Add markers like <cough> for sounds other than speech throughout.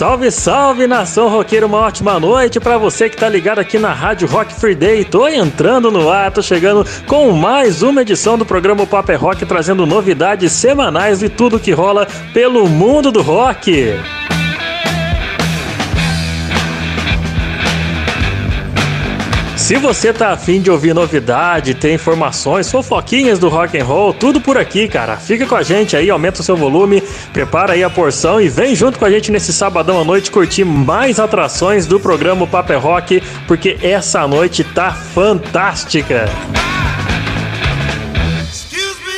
Salve, salve, nação roqueira, uma ótima noite para você que tá ligado aqui na Rádio Rock Free Day. Tô entrando no ar, tô chegando com mais uma edição do programa Paper é Rock, trazendo novidades semanais de tudo que rola pelo mundo do rock. Se você tá afim de ouvir novidade, ter informações, fofoquinhas do rock and roll, tudo por aqui, cara. Fica com a gente aí, aumenta o seu volume, prepara aí a porção e vem junto com a gente nesse sabadão à noite curtir mais atrações do programa Paper Rock, porque essa noite tá fantástica.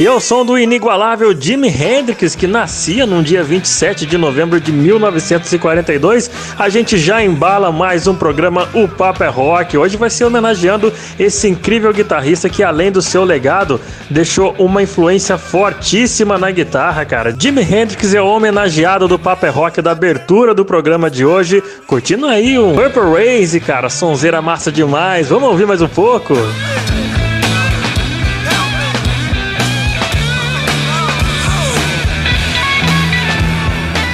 E ao som do inigualável Jimi Hendrix, que nascia num dia 27 de novembro de 1942, a gente já embala mais um programa O Papo é Rock. Hoje vai ser homenageando esse incrível guitarrista que, além do seu legado, deixou uma influência fortíssima na guitarra, cara. Jimi Hendrix é o homenageado do Papo é Rock da abertura do programa de hoje. Curtindo aí um Purple Race, cara, sonzeira massa demais. Vamos ouvir mais um pouco? Música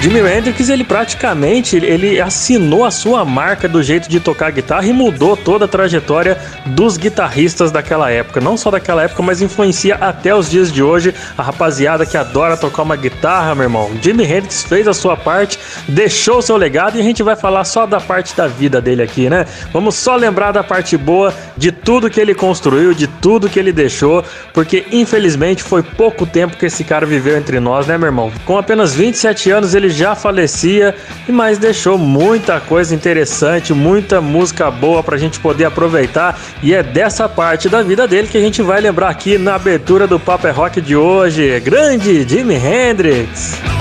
Jimi Hendrix, ele praticamente ele assinou a sua marca do jeito de tocar guitarra e mudou toda a trajetória dos guitarristas daquela época. Não só daquela época, mas influencia até os dias de hoje a rapaziada que adora tocar uma guitarra, meu irmão. Jimi Hendrix fez a sua parte, deixou o seu legado e a gente vai falar só da parte da vida dele aqui, né? Vamos só lembrar da parte boa de tudo que ele construiu, de tudo que ele deixou, porque infelizmente foi pouco tempo que esse cara viveu entre nós, né, meu irmão? Com apenas 27 anos ele já falecia, mas deixou muita coisa interessante, muita música boa pra gente poder aproveitar. E é dessa parte da vida dele que a gente vai lembrar aqui na abertura do Paper é Rock de hoje. Grande Jimi Hendrix!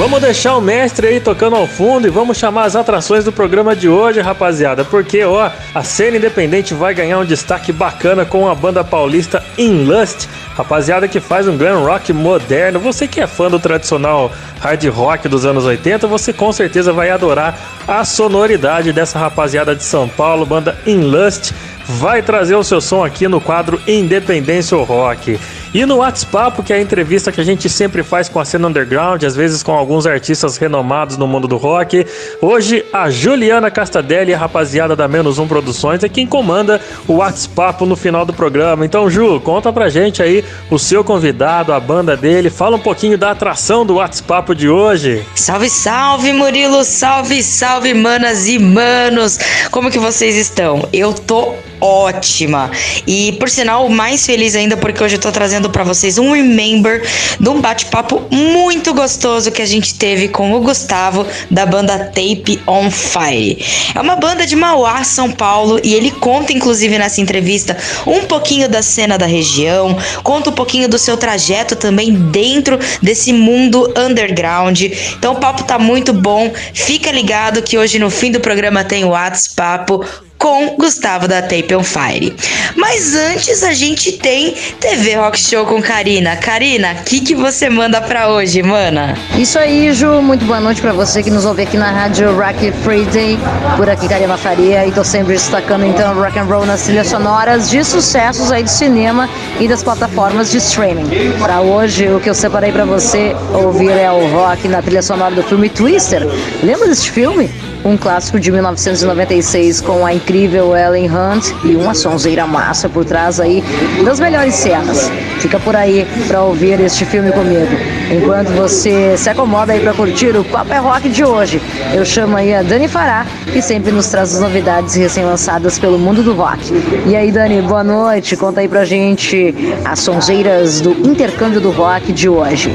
Vamos deixar o mestre aí tocando ao fundo e vamos chamar as atrações do programa de hoje, rapaziada, porque ó, a cena independente vai ganhar um destaque bacana com a banda paulista In Lust, rapaziada que faz um glam rock moderno. Você que é fã do tradicional hard rock dos anos 80, você com certeza vai adorar a sonoridade dessa rapaziada de São Paulo, banda In Lust vai trazer o seu som aqui no quadro Independência Rock. E no WhatsApp, que é a entrevista que a gente sempre faz com a cena underground, às vezes com alguns artistas renomados no mundo do rock. Hoje, a Juliana Castadelli, a rapaziada da Menos Um Produções, é quem comanda o WhatsApp no final do programa. Então, Ju, conta pra gente aí o seu convidado, a banda dele, fala um pouquinho da atração do WhatsApp de hoje. Salve, salve, Murilo, salve, salve, manas e manos. Como que vocês estão? Eu tô ótima. E por sinal, mais feliz ainda porque hoje eu tô trazendo para vocês um remember de um bate-papo muito gostoso que a gente teve com o Gustavo da banda Tape on Fire. É uma banda de Mauá, São Paulo, e ele conta inclusive nessa entrevista um pouquinho da cena da região, conta um pouquinho do seu trajeto também dentro desse mundo underground. Então o papo tá muito bom. Fica ligado que hoje no fim do programa tem o WhatsApp com Gustavo da Tape on Fire. Mas antes a gente tem TV Rock Show com Karina. Karina, o que, que você manda pra hoje, mana? Isso aí, Ju. Muito boa noite pra você que nos ouve aqui na rádio Rock Friday. Por aqui, Karina Faria. E tô sempre destacando então rock and roll nas trilhas sonoras de sucessos aí do cinema e das plataformas de streaming. Pra hoje, o que eu separei pra você ouvir é o rock na trilha sonora do filme Twister. Lembra desse filme? Um clássico de 1996 com a incrível Ellen Hunt e uma sonzeira massa por trás aí das melhores cenas. Fica por aí para ouvir este filme comigo. Enquanto você se acomoda aí para curtir o Papo é Rock de hoje, eu chamo aí a Dani Fará, que sempre nos traz as novidades recém-lançadas pelo mundo do rock. E aí, Dani, boa noite. Conta aí pra gente as sonzeiras do intercâmbio do rock de hoje.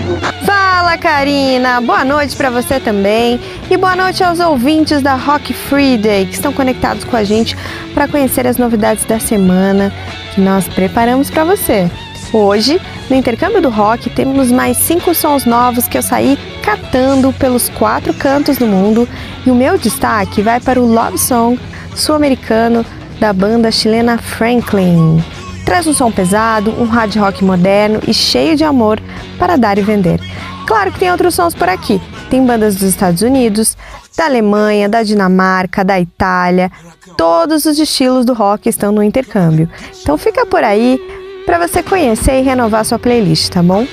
Fala, Karina. Boa noite para você também. E boa noite aos ouvintes da Rock Friday que estão conectados com a gente para conhecer as novidades da semana que nós preparamos para você. Hoje, no intercâmbio do rock, temos mais cinco sons novos que eu saí catando pelos quatro cantos do mundo e o meu destaque vai para o Love Song sul-americano da banda chilena Franklin. Traz um som pesado, um hard rock moderno e cheio de amor para dar e vender. Claro que tem outros sons por aqui. Tem bandas dos Estados Unidos, da Alemanha, da Dinamarca, da Itália. Todos os estilos do rock estão no intercâmbio. Então fica por aí para você conhecer e renovar sua playlist, tá bom?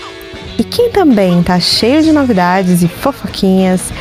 E quem também tá cheio de novidades e fofoquinhas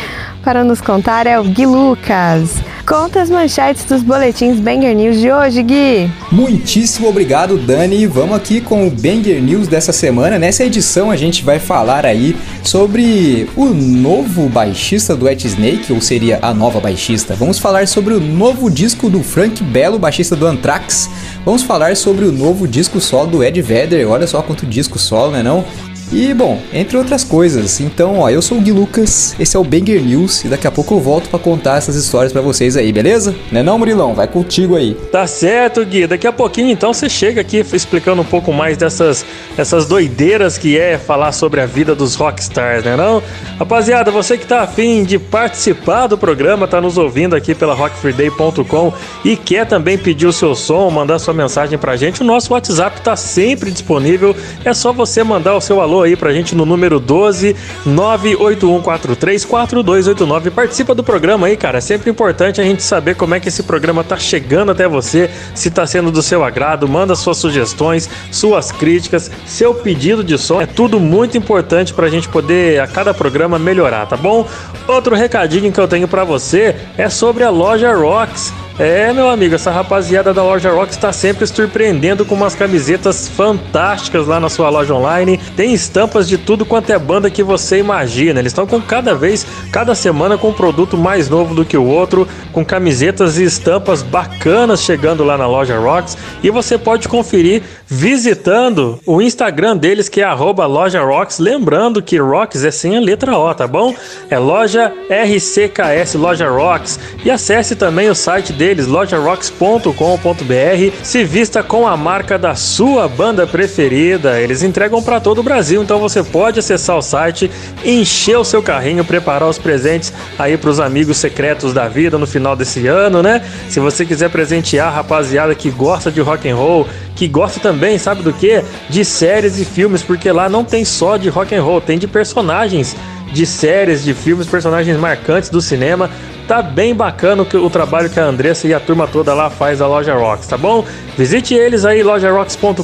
para nos contar é o Gui Lucas. Conta as manchetes dos boletins Banger News de hoje, Gui. Muitíssimo obrigado, Dani. Vamos aqui com o Banger News dessa semana. Nessa edição a gente vai falar aí sobre o novo baixista do Wet Snake, ou seria a nova baixista. Vamos falar sobre o novo disco do Frank Bello, baixista do Anthrax. Vamos falar sobre o novo disco solo do Ed Vedder. Olha só quanto disco solo, né não? E bom, entre outras coisas. Então, ó, eu sou o Gui Lucas, esse é o Banger News e daqui a pouco eu volto para contar essas histórias para vocês aí, beleza? Né não, Murilão? Vai contigo aí. Tá certo, Gui. Daqui a pouquinho então você chega aqui explicando um pouco mais dessas essas doideiras que é falar sobre a vida dos rockstars, né não? Rapaziada, você que tá afim de participar do programa, tá nos ouvindo aqui pela rockfreeday.com e quer também pedir o seu som, mandar sua mensagem pra gente, o nosso WhatsApp tá sempre disponível. É só você mandar o seu alô aí pra gente no número 12 981434289. Participa do programa aí, cara. É sempre importante a gente saber como é que esse programa tá chegando até você, se tá sendo do seu agrado. Manda suas sugestões, suas críticas, seu pedido de som. É tudo muito importante pra gente poder a cada programa melhorar, tá bom? Outro recadinho que eu tenho para você é sobre a loja Rocks. É, meu amigo, essa rapaziada da loja Rock está sempre surpreendendo com umas camisetas fantásticas lá na sua loja online. Tem estampas de tudo quanto é banda que você imagina. Eles estão com cada vez, cada semana com um produto mais novo do que o outro, com camisetas e estampas bacanas chegando lá na loja Rocks. E você pode conferir visitando o Instagram deles, que é loja Rocks. Lembrando que Rocks é sem a letra O, tá bom? É loja RCKS, loja Rocks. E acesse também o site deles, lojarocks.com.br. Se vista com a marca da sua banda preferida. Eles entregam para todo o Brasil, então você pode acessar o site, encher o seu carrinho, preparar os presentes aí para os amigos secretos da vida no final desse ano, né? Se você quiser presentear a rapaziada que gosta de rock and roll, que gosta também, sabe do que? De séries e filmes, porque lá não tem só de rock and roll, tem de personagens de séries, de filmes, personagens marcantes do cinema. Tá bem bacana o, trabalho que a Andressa e a turma toda lá faz da Loja Rocks, tá bom? Visite eles aí, lojarocks.com.br,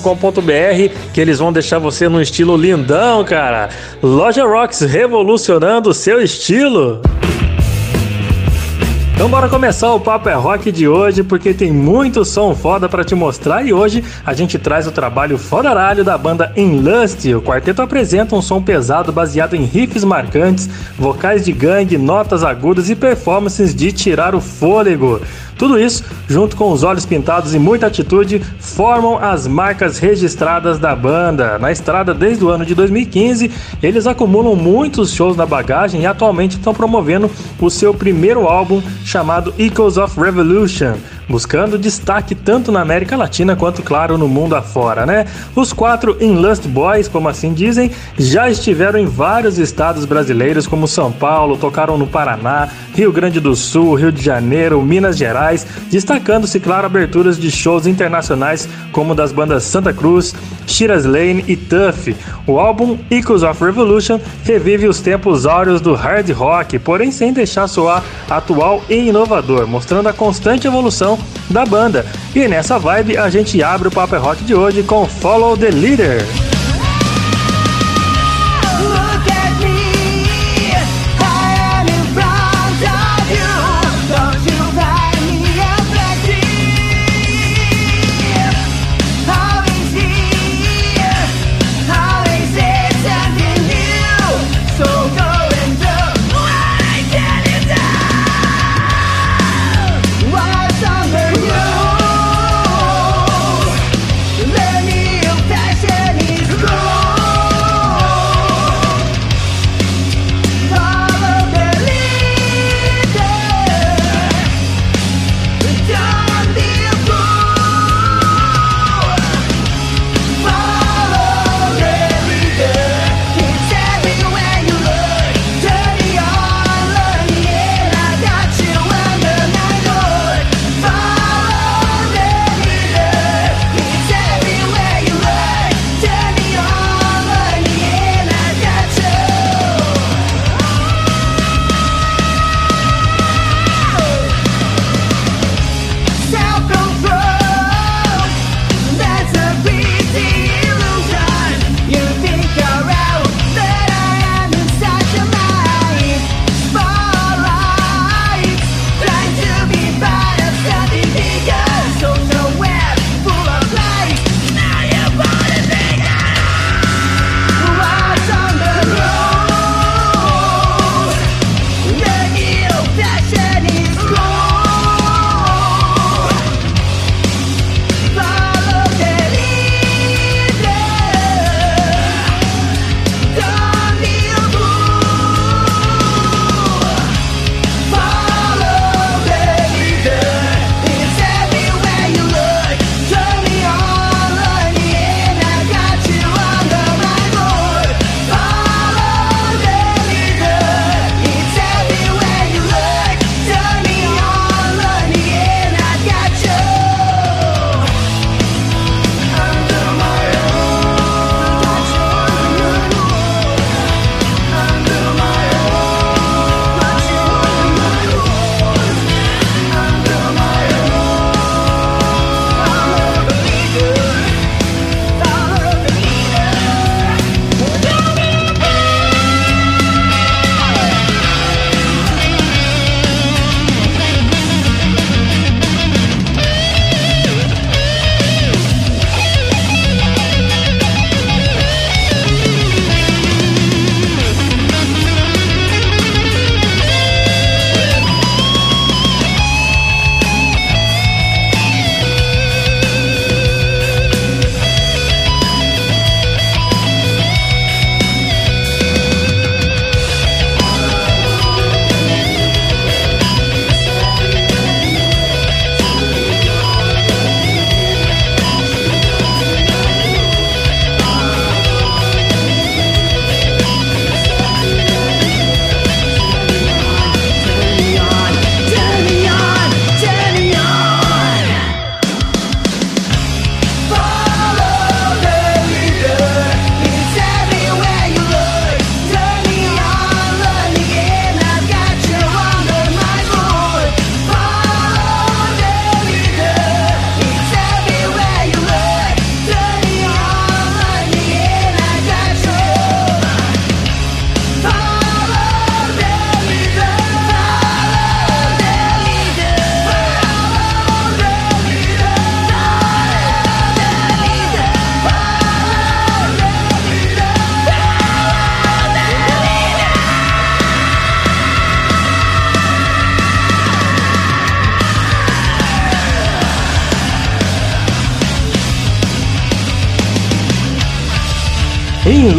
que eles vão deixar você num estilo lindão, cara. Loja Rocks revolucionando o seu estilo. Então bora começar o Papo é Rock de hoje, porque tem muito som foda para te mostrar e hoje a gente traz o trabalho fodaralho da banda Enlust. O quarteto apresenta um som pesado baseado em riffs marcantes, vocais de gangue, notas agudas e performances de tirar o fôlego. Tudo isso, junto com os olhos pintados e muita atitude, formam as marcas registradas da banda. Na estrada desde o ano de 2015, eles acumulam muitos shows na bagagem e atualmente estão promovendo o seu primeiro álbum chamado Echoes of Revolution buscando destaque tanto na América Latina quanto, claro, no mundo afora, né? Os quatro Inlust Boys, como assim dizem, já estiveram em vários estados brasileiros, como São Paulo, tocaram no Paraná, Rio Grande do Sul, Rio de Janeiro, Minas Gerais, destacando-se, claro, aberturas de shows internacionais como das bandas Santa Cruz, Shiraz Lane e Tuff. O álbum Echoes of Revolution revive os tempos áureos do hard rock, porém sem deixar soar atual e inovador, mostrando a constante evolução da banda. E nessa vibe a gente abre o Paper Rock de hoje com Follow the Leader.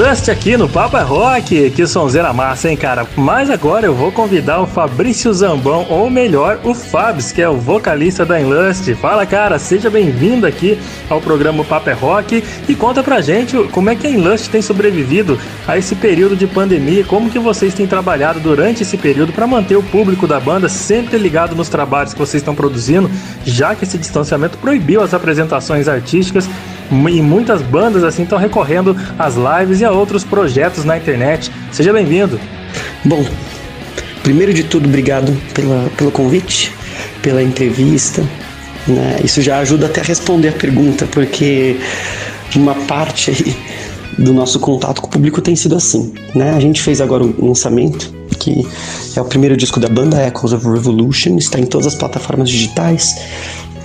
Inlust aqui no Papa Rock, que sonzeira massa, hein, cara? Mas agora eu vou convidar o Fabrício Zambão, ou melhor, o Fabs, que é o vocalista da Inlust. Fala, cara, seja bem-vindo aqui ao programa Papa Rock e conta pra gente como é que a Inlust tem sobrevivido a esse período de pandemia, como que vocês têm trabalhado durante esse período para manter o público da banda sempre ligado nos trabalhos que vocês estão produzindo, já que esse distanciamento proibiu as apresentações artísticas e muitas bandas assim estão recorrendo às lives e a outros projetos na internet. Seja bem-vindo. Bom, primeiro de tudo, obrigado pela, pelo convite, pela entrevista. Né? Isso já ajuda até a responder a pergunta, porque uma parte aí do nosso contato com o público tem sido assim. Né? A gente fez agora um lançamento, que é o primeiro disco da banda Echoes of Revolution, está em todas as plataformas digitais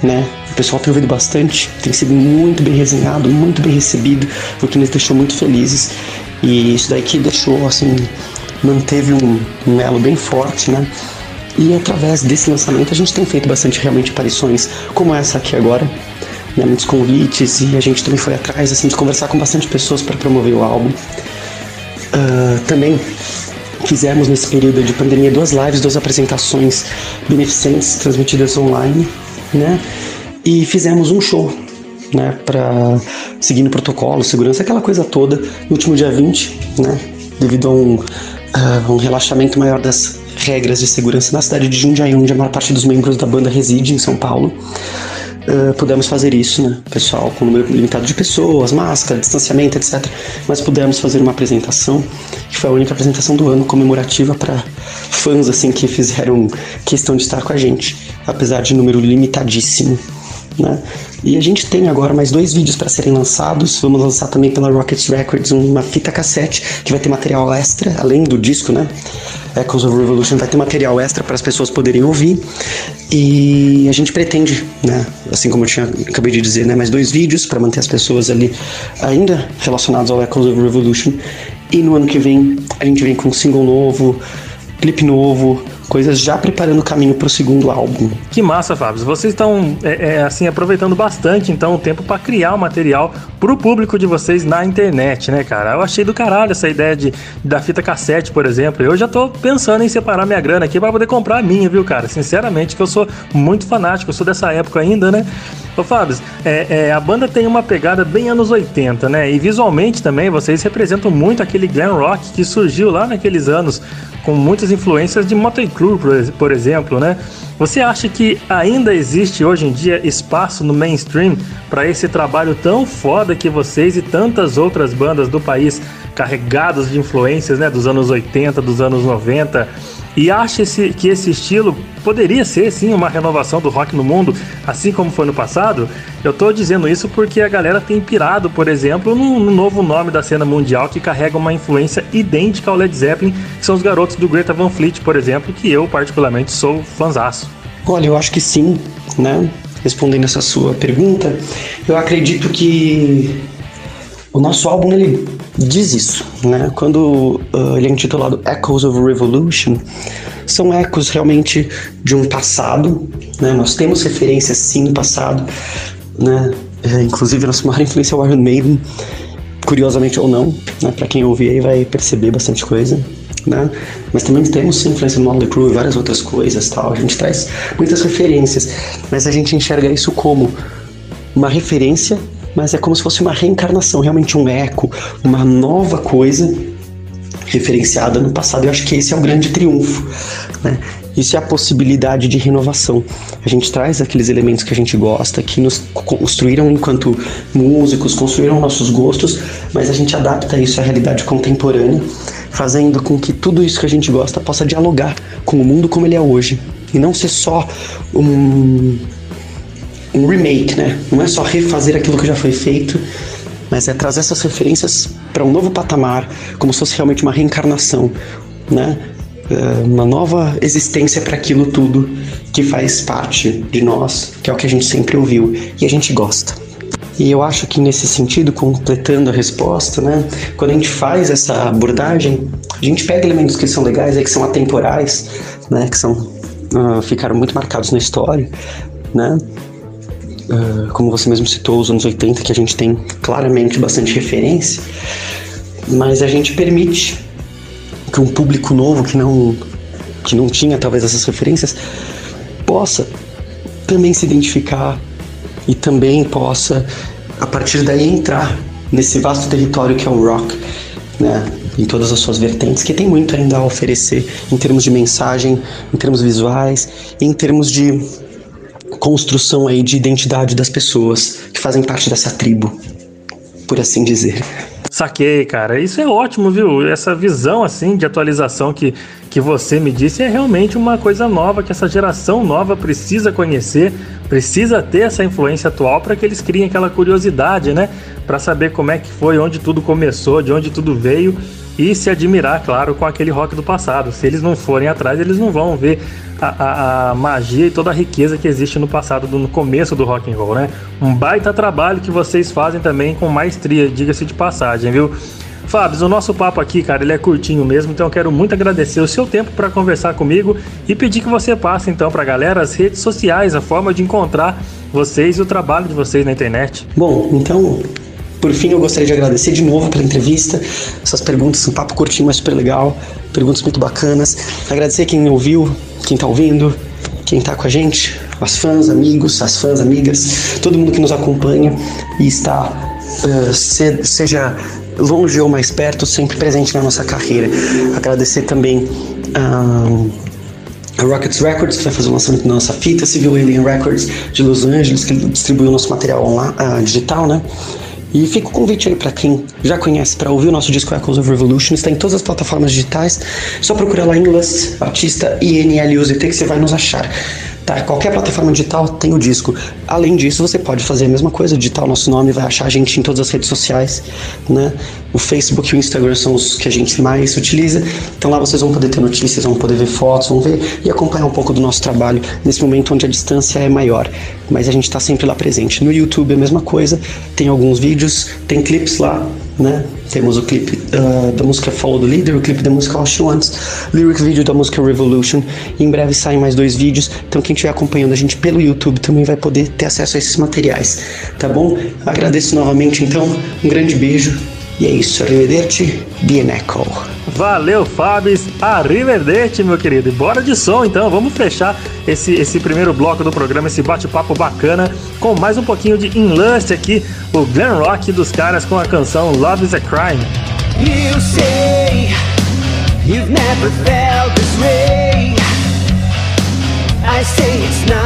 né? O pessoal tem ouvido bastante, tem sido muito bem resenhado, muito bem recebido, o que nos deixou muito felizes. E isso daí que deixou, assim, manteve um, um elo bem forte, né? E através desse lançamento a gente tem feito bastante realmente aparições, como essa aqui agora, né? muitos convites e a gente também foi atrás assim de conversar com bastante pessoas para promover o álbum. Uh, também fizemos nesse período de pandemia duas lives, duas apresentações beneficentes transmitidas online né? E fizemos um show, né, para seguindo protocolo, segurança, aquela coisa toda, no último dia 20, né, devido a um, uh, um relaxamento maior das regras de segurança na cidade de Jundiaí, onde a maior parte dos membros da banda reside, em São Paulo. Uh, pudemos fazer isso, né, pessoal, com número limitado de pessoas, máscara, distanciamento, etc. Mas pudemos fazer uma apresentação, que foi a única apresentação do ano comemorativa para fãs assim que fizeram questão de estar com a gente apesar de número limitadíssimo. Né? E a gente tem agora mais dois vídeos para serem lançados. Vamos lançar também pela Rocket Records uma fita cassete que vai ter material extra, além do disco, né? Echoes of Revolution vai ter material extra para as pessoas poderem ouvir. E a gente pretende, né? Assim como eu tinha, acabei de dizer, né? Mais dois vídeos para manter as pessoas ali ainda relacionadas ao Echoes of Revolution. E no ano que vem a gente vem com um single novo, clipe novo, coisas já preparando o caminho para o segundo álbum. Que massa, Fábio. Vocês estão é, é, assim aproveitando bastante então o tempo para criar o material para o público de vocês na internet, né, cara? Eu achei do caralho essa ideia de da fita cassete, por exemplo. Eu já tô pensando em separar minha grana aqui para poder comprar a minha, viu, cara? Sinceramente, que eu sou muito fanático, eu sou dessa época ainda, né? Ô Fábio, é, é, a banda tem uma pegada bem anos 80, né? E visualmente também vocês representam muito aquele glam rock que surgiu lá naqueles anos, com muitas influências de Motley Crue, por exemplo, né? Você acha que ainda existe hoje em dia espaço no mainstream para esse trabalho tão foda que vocês e tantas outras bandas do país carregadas de influências, né, dos anos 80, dos anos 90 e acha esse, que esse estilo poderia ser sim uma renovação do rock no mundo, assim como foi no passado? Eu estou dizendo isso porque a galera tem pirado, por exemplo, no, no, novo nome da cena mundial que carrega uma influência idêntica ao Led Zeppelin, que são os garotos do Greta Van Fleet, por exemplo, que eu particularmente sou fanzaço. Olha, eu acho que sim, né? Respondendo essa sua pergunta, eu acredito que o nosso álbum ele diz isso, né? Quando uh, ele é intitulado Echoes of Revolution, são ecos realmente de um passado, né? Nós temos referências sim no passado, né? É, inclusive nossa maior influência é o Iron Maiden, curiosamente ou não, né? Para quem ouvir aí vai perceber bastante coisa. Né? Mas também temos sim, influência do Motley Crue e várias outras coisas tal. A gente traz muitas referências, mas a gente enxerga isso como uma referência mas é como se fosse uma reencarnação, realmente um eco, uma nova coisa referenciada no passado. Eu acho que esse é o grande triunfo, né? Isso é a possibilidade de renovação. A gente traz aqueles elementos que a gente gosta, que nos construíram enquanto músicos, construíram nossos gostos, mas a gente adapta isso à realidade contemporânea, fazendo com que tudo isso que a gente gosta possa dialogar com o mundo como ele é hoje. E não ser só um, um remake, né? Não é só refazer aquilo que já foi feito, mas é trazer essas referências para um novo patamar, como se fosse realmente uma reencarnação, né? É, uma nova existência para aquilo tudo que faz parte de nós, que é o que a gente sempre ouviu e a gente gosta. E eu acho que nesse sentido, completando a resposta, né, quando a gente faz essa abordagem, a gente pega elementos que são legais, que são atemporais, né, que são uh, ficaram muito marcados na história, né, Uh, como você mesmo citou, os anos 80, que a gente tem claramente bastante referência. mas a gente permite que um público novo que não que não tinha talvez essas referências possa também se identificar e também possa a partir daí entrar nesse vasto território que é o rock, né? Em todas as suas vertentes, que tem muito ainda a oferecer em termos de mensagem, em termos visuais, em termos de construção aí de identidade das pessoas que fazem parte dessa tribo, por assim dizer. Saquei, cara. Isso é ótimo, viu? Essa visão assim de atualização que, que você me disse é realmente uma coisa nova que essa geração nova precisa conhecer, precisa ter essa influência atual para que eles criem aquela curiosidade, né? Para saber como é que foi, onde tudo começou, de onde tudo veio e se admirar, claro, com aquele rock do passado. Se eles não forem atrás, eles não vão ver a, a, a, magia e toda a riqueza que existe no passado, do, no começo do rock and roll, né? Um baita trabalho que vocês fazem também com maestria, diga-se de passagem, viu? Fábio, o nosso papo aqui, cara, ele é curtinho mesmo, então eu quero muito agradecer o seu tempo para conversar comigo e pedir que você passe então para a galera as redes sociais, a forma de encontrar vocês e o trabalho de vocês na internet. Bom, então por fim, eu gostaria de agradecer de novo pela entrevista, essas perguntas, um papo curtinho, mas super legal, perguntas muito bacanas. Agradecer quem ouviu, quem tá ouvindo, quem tá com a gente, as fãs, amigos, as fãs, amigas, todo mundo que nos acompanha e está, uh, se, seja longe ou mais perto, sempre presente na nossa carreira. Agradecer também. Uh, a Rockets Records, que vai fazer o lançamento da nossa fita, Civil Alien Records de Los Angeles, que distribuiu nosso material online, uh, digital, né? E fica o convite aí para quem já conhece para ouvir o nosso disco Echoes of Revolution. Está em todas as plataformas digitais. Só procurar lá em Lust, Batista e NLUZT que você vai nos achar. Tá, qualquer plataforma digital tem o disco. Além disso, você pode fazer a mesma coisa, digitar o nosso nome, vai achar a gente em todas as redes sociais, né? O Facebook e o Instagram são os que a gente mais utiliza. Então lá vocês vão poder ter notícias, vão poder ver fotos, vão ver e acompanhar um pouco do nosso trabalho nesse momento onde a distância é maior. Mas a gente está sempre lá presente. No YouTube é a mesma coisa, tem alguns vídeos, tem clipes lá, né? Temos o clipe uh, da música Follow the Leader, o clipe da música All She Wants, lyric video da música Revolution. Em breve saem mais dois vídeos, então quem estiver acompanhando a gente pelo YouTube também vai poder ter acesso a esses materiais, tá bom? Agradeço novamente, então, um grande beijo e é isso. Arrivederci, Bieneco. Valeu, Fábio. Arrivederci, meu querido. E bora de som, então. Vamos fechar esse, esse primeiro bloco do programa, esse bate-papo bacana, com mais um pouquinho de Inlust aqui, o glam rock dos caras com a canção Love is a Crime. You say you've never felt this way. I say it's not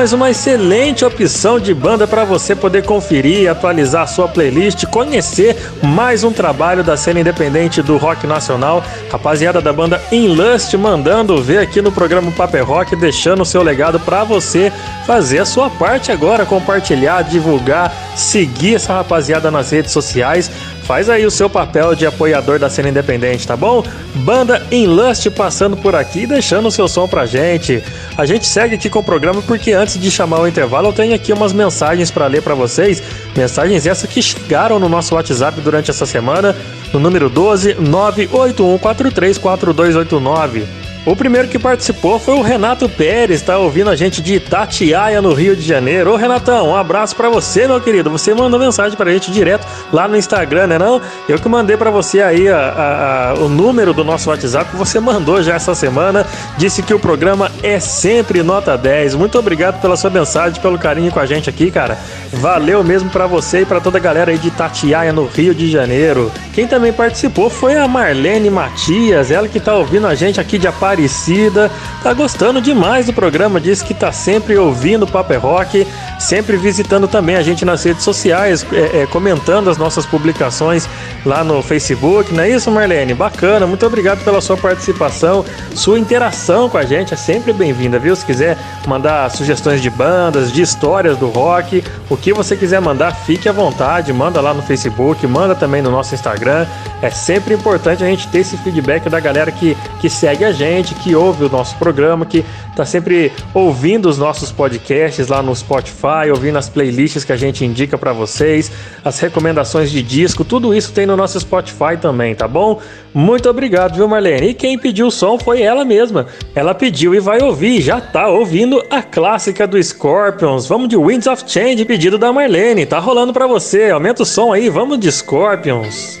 Mais uma excelente opção de banda para você poder conferir, atualizar sua playlist, conhecer mais um trabalho da cena independente do rock nacional. Rapaziada da banda Inlust mandando ver aqui no programa Paper Rock, deixando o seu legado para você fazer a sua parte agora, compartilhar, divulgar, seguir essa rapaziada nas redes sociais. Faz aí o seu papel de apoiador da cena independente, tá bom? Banda Inlust passando por aqui, deixando o seu som pra gente. A gente segue aqui com o programa porque antes de chamar o intervalo eu tenho aqui umas mensagens para ler para vocês. Mensagens essas que chegaram no nosso WhatsApp durante essa semana, no número 12 981434289. O primeiro que participou foi o Renato Pérez, tá ouvindo a gente de Itatiaia, no Rio de Janeiro. Ô Renatão, um abraço para você, meu querido. Você mandou mensagem pra gente direto lá no Instagram, né não? Eu que mandei para você aí a, a, a, o número do nosso WhatsApp que você mandou já essa semana. Disse que o programa é sempre nota 10. Muito obrigado pela sua mensagem, pelo carinho com a gente aqui, cara. Valeu mesmo para você e para toda a galera aí de Itatiaia, no Rio de Janeiro. Quem também participou foi a Marlene Matias, ela que tá ouvindo a gente aqui de Aparecida Aparecida. Tá gostando demais do programa, diz que tá sempre ouvindo o Paper Rock, sempre visitando também a gente nas redes sociais, é, é, comentando as nossas publicações lá no Facebook, não é isso, Marlene? Bacana, muito obrigado pela sua participação, sua interação com a gente é sempre bem-vinda, viu? Se quiser mandar sugestões de bandas, de histórias do rock, o que você quiser mandar, fique à vontade, manda lá no Facebook, manda também no nosso Instagram. É sempre importante a gente ter esse feedback da galera que, que segue a gente gente que ouve o nosso programa, que está sempre ouvindo os nossos podcasts lá no Spotify, ouvindo as playlists que a gente indica para vocês, as recomendações de disco, tudo isso tem no nosso Spotify também, tá bom? Muito obrigado, viu, Marlene? E quem pediu o som foi ela mesma. Ela pediu e vai ouvir, já tá ouvindo a clássica do Scorpions. Vamos de Winds of Change, pedido da Marlene. Tá rolando para você. Aumenta o som aí, vamos de Scorpions.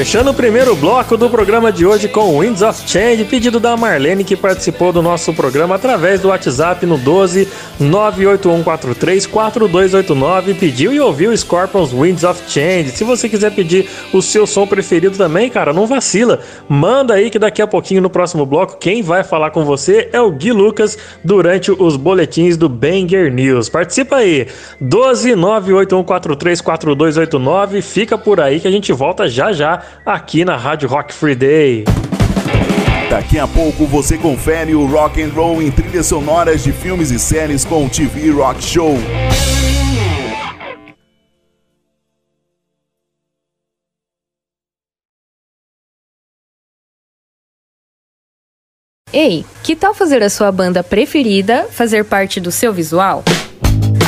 Fechando o primeiro bloco do programa de hoje com Winds of Change, pedido da Marlene que participou do nosso programa através do WhatsApp no 12 98143 4289, pediu e ouviu Scorpions Winds of Change. Se você quiser pedir o seu som preferido também, cara, não vacila. Manda aí que daqui a pouquinho no próximo bloco quem vai falar com você é o Gui Lucas durante os boletins do Banger News. Participa aí. 12 98143 4289, fica por aí que a gente volta já já aqui na Rádio Rock Free Day. Daqui a pouco você confere o rock and roll em trilhas sonoras de filmes e séries com o TV Rock Show. Ei, que tal fazer a sua banda preferida fazer parte do seu visual?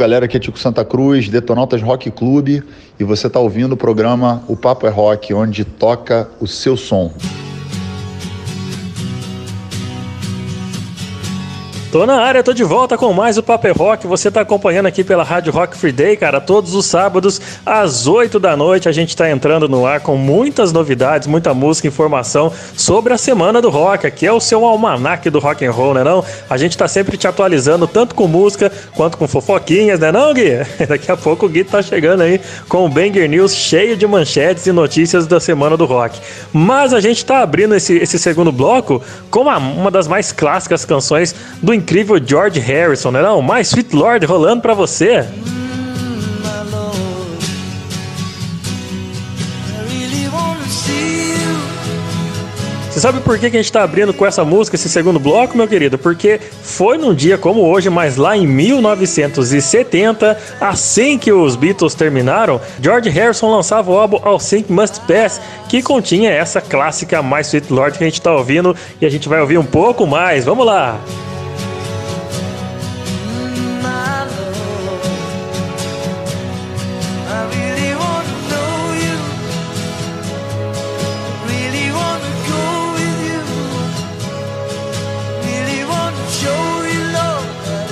Galera, aqui é Tico Santa Cruz, Detonautas Rock Clube, e você está ouvindo o programa O Papo é Rock, onde toca o seu som. Tô na área, tô de volta com mais o Paper Rock. Você tá acompanhando aqui pela Rádio Rock Free Day, cara. Todos os sábados, às 8 da noite, a gente tá entrando no ar com muitas novidades, muita música, informação sobre a semana do rock. Aqui é o seu almanac do rock and roll, né não? A gente tá sempre te atualizando, tanto com música quanto com fofoquinhas, né não, Gui? <laughs> Daqui a pouco o Gui tá chegando aí com o Banger News cheio de manchetes e notícias da semana do rock. Mas a gente tá abrindo esse, esse segundo bloco com uma, uma das mais clássicas canções do incrível George Harrison, né não? Mais Sweet Lord rolando para você. Você sabe por que, que a gente está abrindo com essa música, esse segundo bloco, meu querido? Porque foi num dia como hoje, mas lá em 1970, assim que os Beatles terminaram, George Harrison lançava o álbum All Think Must Pass, que continha essa clássica mais Sweet Lord que a gente está ouvindo e a gente vai ouvir um pouco mais. Vamos lá!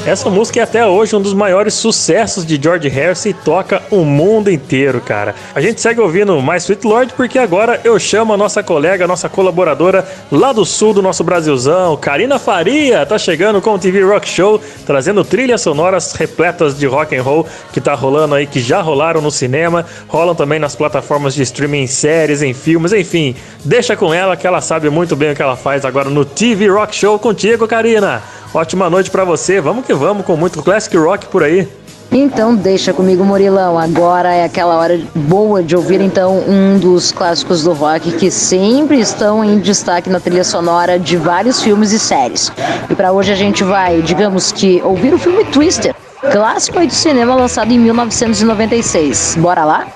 Essa música é até hoje um dos maiores sucessos de George Harrison e toca o mundo inteiro, cara. A gente segue ouvindo mais Sweet Lord porque agora eu chamo a nossa colega, a nossa colaboradora lá do sul do nosso Brasilzão, Karina Faria, tá chegando com o TV Rock Show, trazendo trilhas sonoras repletas de rock and roll que tá rolando aí, que já rolaram no cinema, rolam também nas plataformas de streaming em séries, em filmes, enfim. Deixa com ela que ela sabe muito bem o que ela faz agora no TV Rock Show contigo, Karina. Ótima noite para você. Vamos que vamos com muito classic rock por aí. Então deixa comigo, Murilão. Agora é aquela hora boa de ouvir então um dos clássicos do rock que sempre estão em destaque na trilha sonora de vários filmes e séries. E para hoje a gente vai, digamos que, ouvir o filme Twister, clássico aí do cinema lançado em 1996. Bora lá?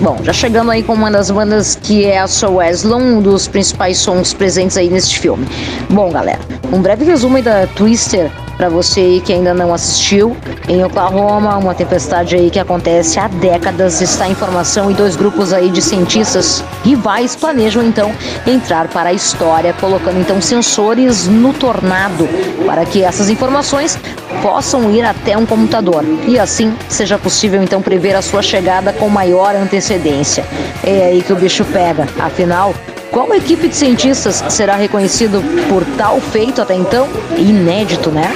Bom, já chegando aí com uma das bandas que é a Soul Aslan, um dos principais sons presentes aí neste filme. Bom, galera, um breve resumo aí da Twister para você que ainda não assistiu. Em Oklahoma, uma tempestade aí que acontece há décadas está em formação e dois grupos aí de cientistas rivais planejam então entrar para a história, colocando então sensores no tornado para que essas informações possam ir até um computador e assim seja possível então prever a sua chegada com maior antecedência. É aí que o bicho pega. Afinal, qual equipe de cientistas será reconhecido por tal feito até então? Inédito, né?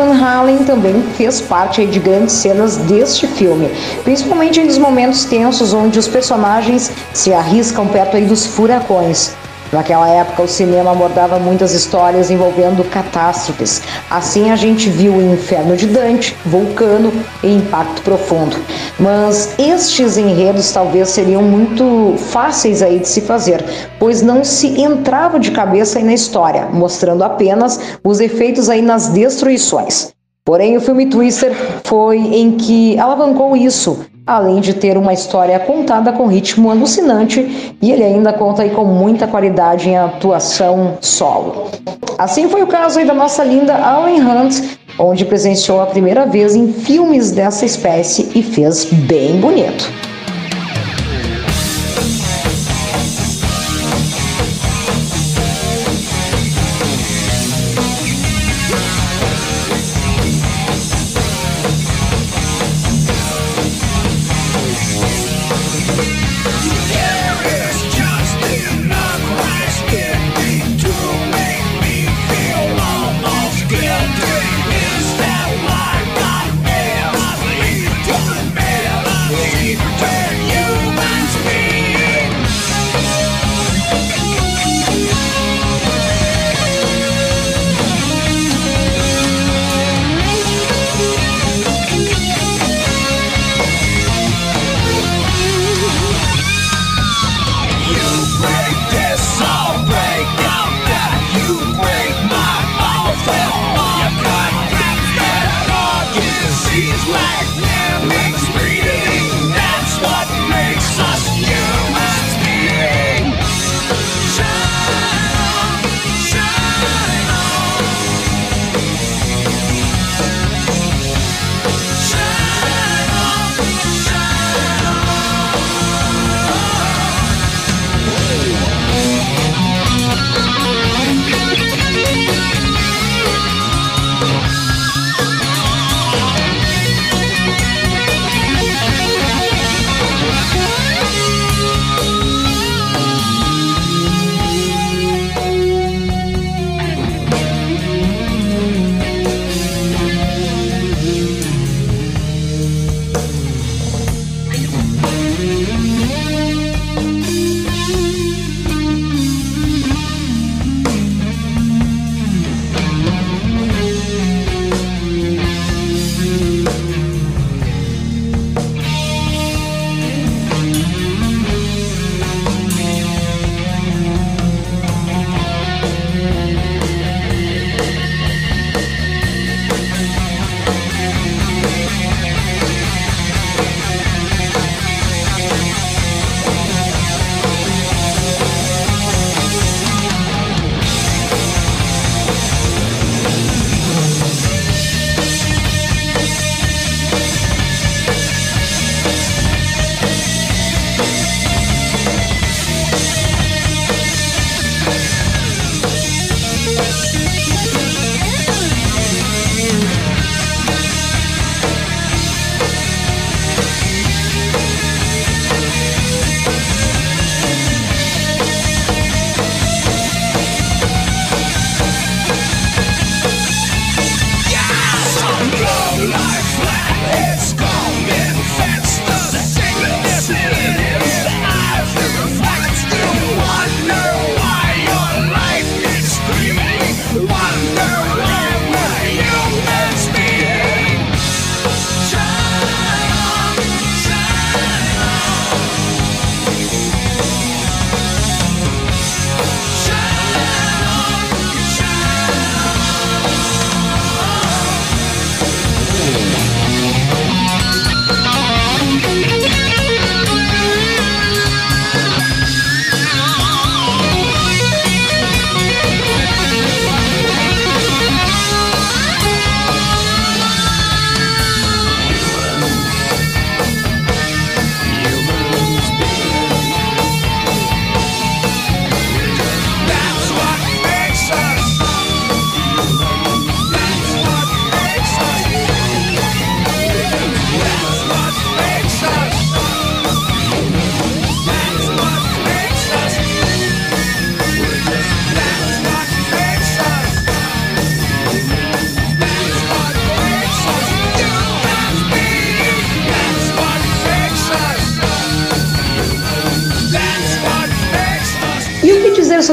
Van Halen também fez parte de grandes cenas deste filme, principalmente nos momentos tensos onde os personagens se arriscam perto dos furacões. Naquela época, o cinema abordava muitas histórias envolvendo catástrofes. Assim, a gente viu o Inferno de Dante, Vulcano e Impacto Profundo. Mas estes enredos talvez seriam muito fáceis aí de se fazer, pois não se entrava de cabeça aí na história, mostrando apenas os efeitos aí nas destruições. Porém, o filme Twister foi em que alavancou isso, além de ter uma história contada com ritmo alucinante e ele ainda conta com muita qualidade em atuação solo. Assim foi o caso da nossa linda Alan Hunt, onde presenciou a primeira vez em filmes dessa espécie e fez bem bonito.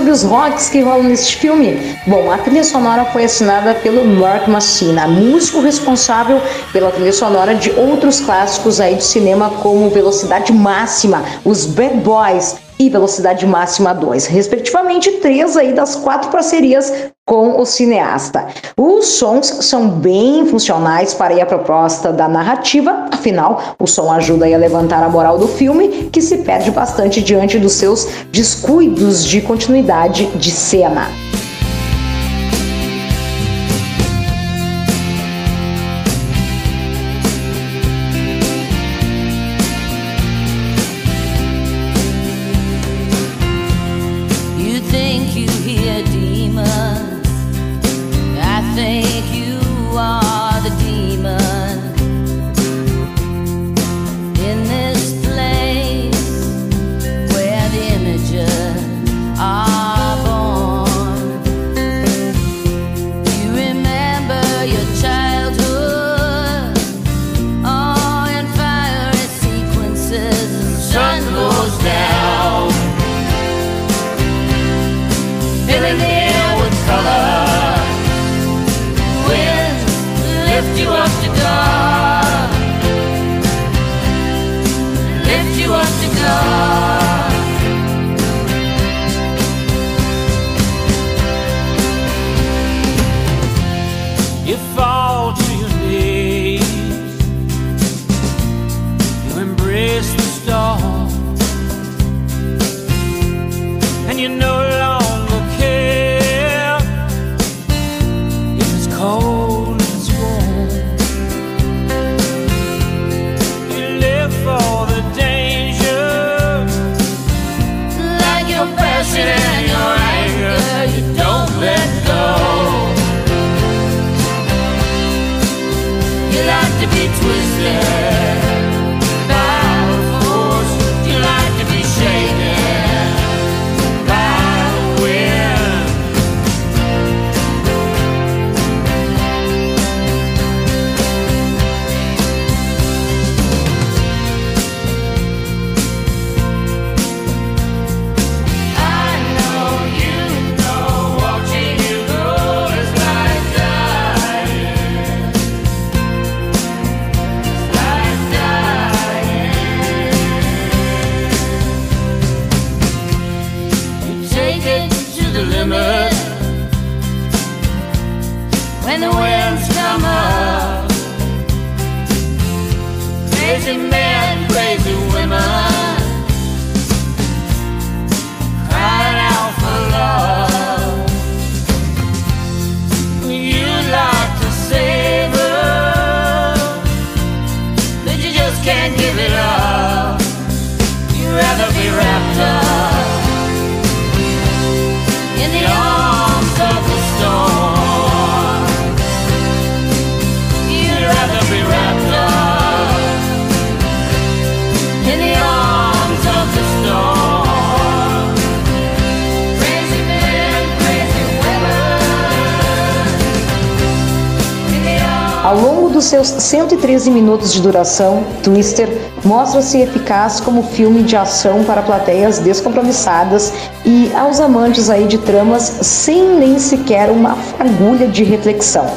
Sobre os rocks que rolam neste filme? Bom, a trilha sonora foi assinada pelo Mark Massina, músico responsável pela trilha sonora de outros clássicos aí do cinema como Velocidade Máxima, os Bad Boys e Velocidade Máxima 2, respectivamente três aí das quatro parcerias com o cineasta. Os sons são bem funcionais para a proposta da narrativa, afinal, o som ajuda a levantar a moral do filme, que se perde bastante diante dos seus descuidos de continuidade de cena. 113 minutos de duração, Twister mostra-se eficaz como filme de ação para plateias descompromissadas e aos amantes aí de tramas sem nem sequer uma fagulha de reflexão.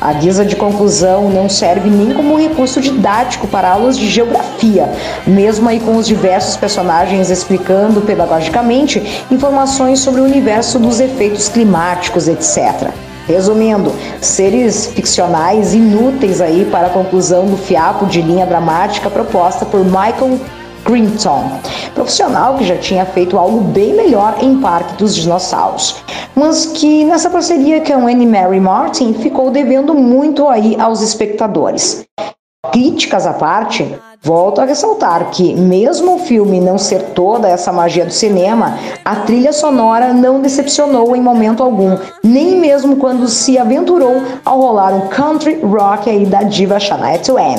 A guisa de conclusão não serve nem como recurso didático para aulas de geografia, mesmo aí com os diversos personagens explicando pedagogicamente informações sobre o universo dos efeitos climáticos, etc. Resumindo, seres ficcionais inúteis aí para a conclusão do fiapo de linha dramática proposta por Michael Crichton, profissional que já tinha feito algo bem melhor em Parque dos Dinossauros, mas que nessa parceria com Anne Mary Martin ficou devendo muito aí aos espectadores. Críticas à parte, volto a ressaltar que, mesmo o filme não ser toda essa magia do cinema, a trilha sonora não decepcionou em momento algum, nem mesmo quando se aventurou ao rolar um country rock aí da diva Shania Twain.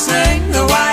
choir to sing, the white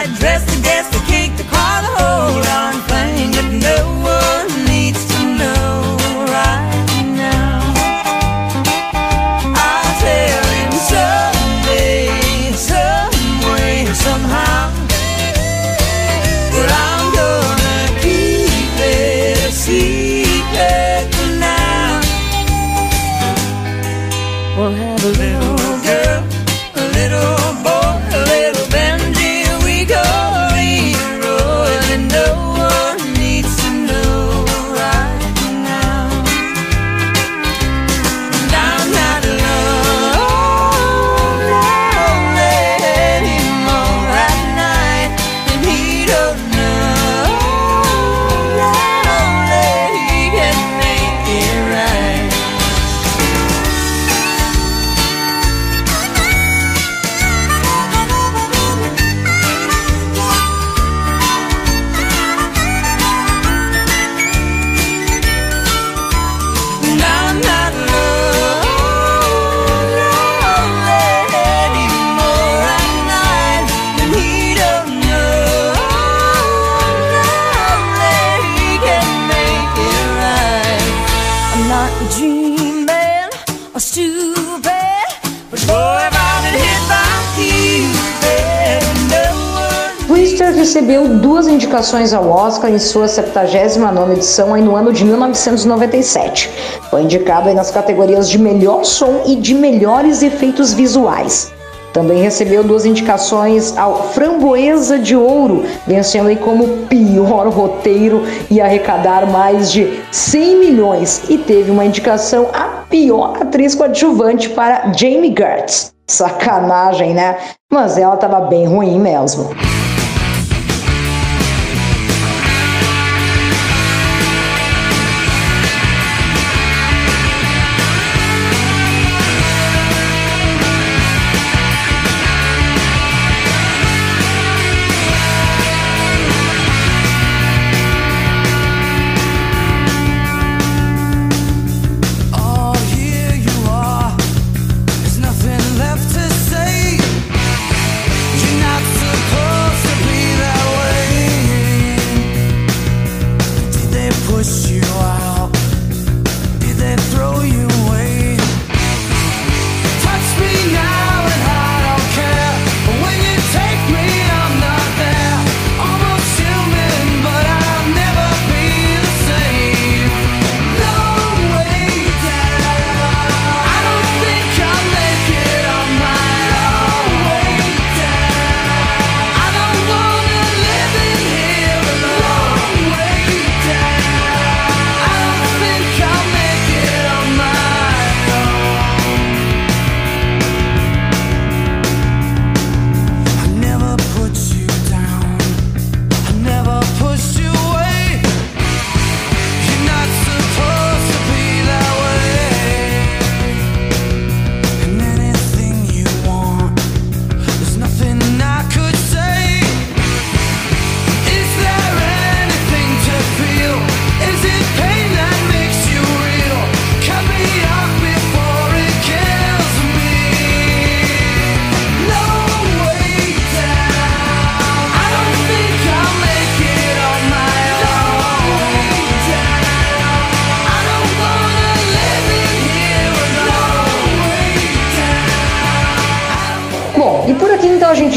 indicações ao Oscar em sua 79ª edição aí no ano de 1997. Foi indicado aí nas categorias de melhor som e de melhores efeitos visuais. Também recebeu duas indicações ao Framboesa de Ouro, vencendo aí como pior roteiro e arrecadar mais de 100 milhões. E teve uma indicação a pior atriz coadjuvante para Jamie Gertz. Sacanagem, né? Mas ela tava bem ruim mesmo.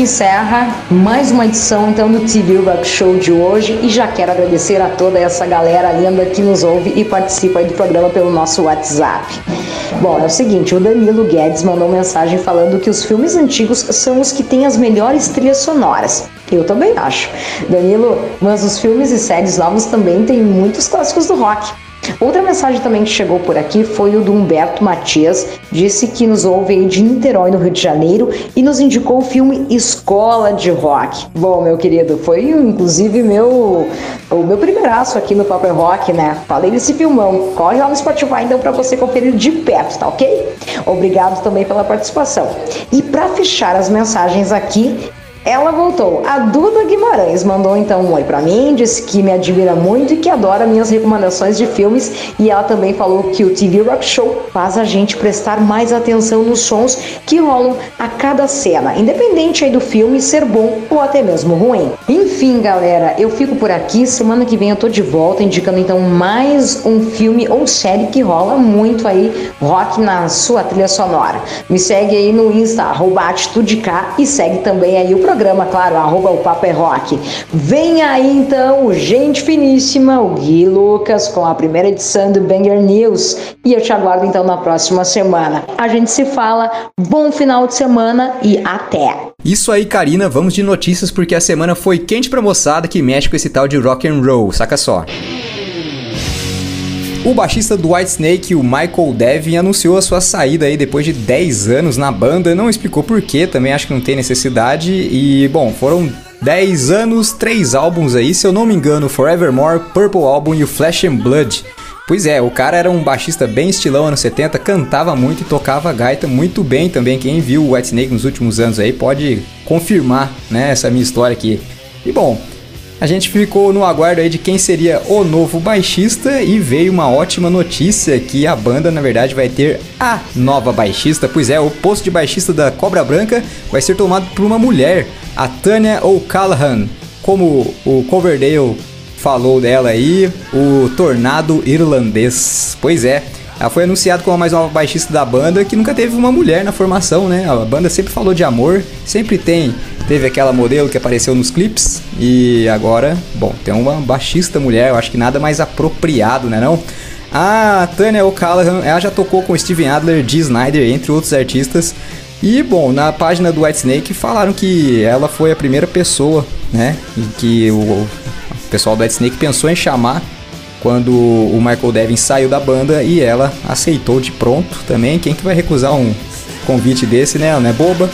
Gente encerra mais uma edição então do TV Rock Show de hoje e já quero agradecer a toda essa galera linda que nos ouve e participa do programa pelo nosso WhatsApp. Bom, é o seguinte, o Danilo Guedes mandou mensagem falando que os filmes antigos são os que têm as melhores trilhas sonoras. Eu também acho. Danilo, mas os filmes e séries novos também têm muitos clássicos do rock. Outra mensagem também que chegou por aqui foi o do Humberto Matias, disse que nos ouve de Niterói, no Rio de Janeiro, e nos indicou o filme Escola de Rock. Bom, meu querido, foi inclusive meu o meu primeiraço aqui no Paper Rock, né? Falei desse filmão. Corre lá no Spotify então para você conferir de perto, tá ok? Obrigado também pela participação. E para fechar as mensagens aqui, Ela voltou. A Duda Guimarães mandou então um oi pra mim, disse que me admira muito e que adora minhas recomendações de filmes. E ela também falou que o TV Rock Show faz a gente prestar mais atenção nos sons que rolam a cada cena, independente aí do filme ser bom ou até mesmo ruim. Enfim, galera, eu fico por aqui. Semana que vem eu tô de volta, indicando então mais um filme ou série que rola muito aí rock na sua trilha sonora. Me segue aí no Insta, arroba AtitudeK e segue também aí o programa, claro, arroba o Papo é Rock. Vem aí então, gente finíssima, o Gui Lucas com a primeira edição do Banger News. E eu te aguardo então na próxima semana. A gente se fala, bom final de semana e até! Isso aí, Karina, vamos de notícias porque a semana foi quente pra moçada que mexe com esse tal de rock and roll, saca só. O baixista do Whitesnake, o Michael Devin, anunciou a sua saída aí depois de 10 anos na banda, não explicou porquê, também acho que não tem necessidade, e bom, foram 10 anos, 3 álbuns aí, se eu não me engano, Forevermore, Purple Album e o Flesh and Blood. Pois é, o cara era um baixista bem estilão anos 70, cantava muito e tocava gaita muito bem também. Quem viu o Whitesnake nos últimos anos aí pode confirmar, né, essa minha história aqui. E bom, a gente ficou no aguardo aí de quem seria o novo baixista e veio uma ótima notícia que a banda na verdade vai ter a nova baixista. Pois é, o posto de baixista da Cobra Branca vai ser tomado por uma mulher, a Tanya O'Callaghan. Como o Coverdale falou dela aí, o Tornado Irlandês. Pois é, ela foi anunciada como a mais nova baixista da banda, que nunca teve uma mulher na formação, né? A banda sempre falou de amor, sempre tem. Teve aquela modelo que apareceu nos clipes e agora, bom, tem uma baixista mulher, eu acho que nada mais apropriado, né não? A Tanya O'Callaghan, ela já tocou com Steven Adler, Dee Snyder, entre outros artistas. E bom, na página do Whitesnake falaram que ela foi a primeira pessoa, né, em que o, pessoal do Whitesnake pensou em chamar quando o Michael Devin saiu da banda e ela aceitou de pronto também. Quem que vai recusar um convite desse, né? Não é boba.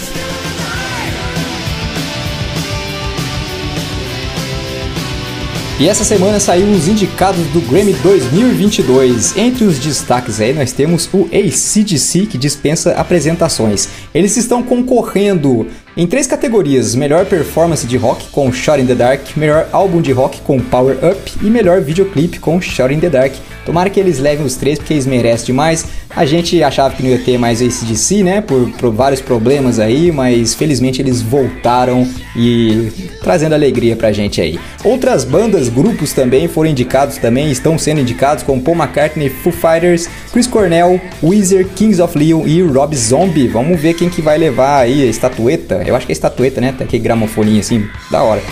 E essa semana saiu os indicados do Grammy 2022. Entre os destaques aí nós temos o ACDC, que dispensa apresentações. Eles estão concorrendo em três categorias: melhor performance de rock com Shot in the Dark, melhor álbum de rock com Power Up e melhor videoclipe com Shot in the Dark. Tomara que eles levem os três porque eles merecem demais. A gente achava que não ia ter mais ACDC, né? Por, por vários problemas aí, mas felizmente eles voltaram e trazendo alegria pra gente aí. Outras bandas, grupos também foram indicados também, estão sendo indicados como Paul McCartney, Foo Fighters, Chris Cornell, Weezer, Kings of Leon e Rob Zombie. Vamos ver quem que vai levar aí a estatueta. Eu acho que é estatueta, né? Tá aquele gramofoninho assim, da hora.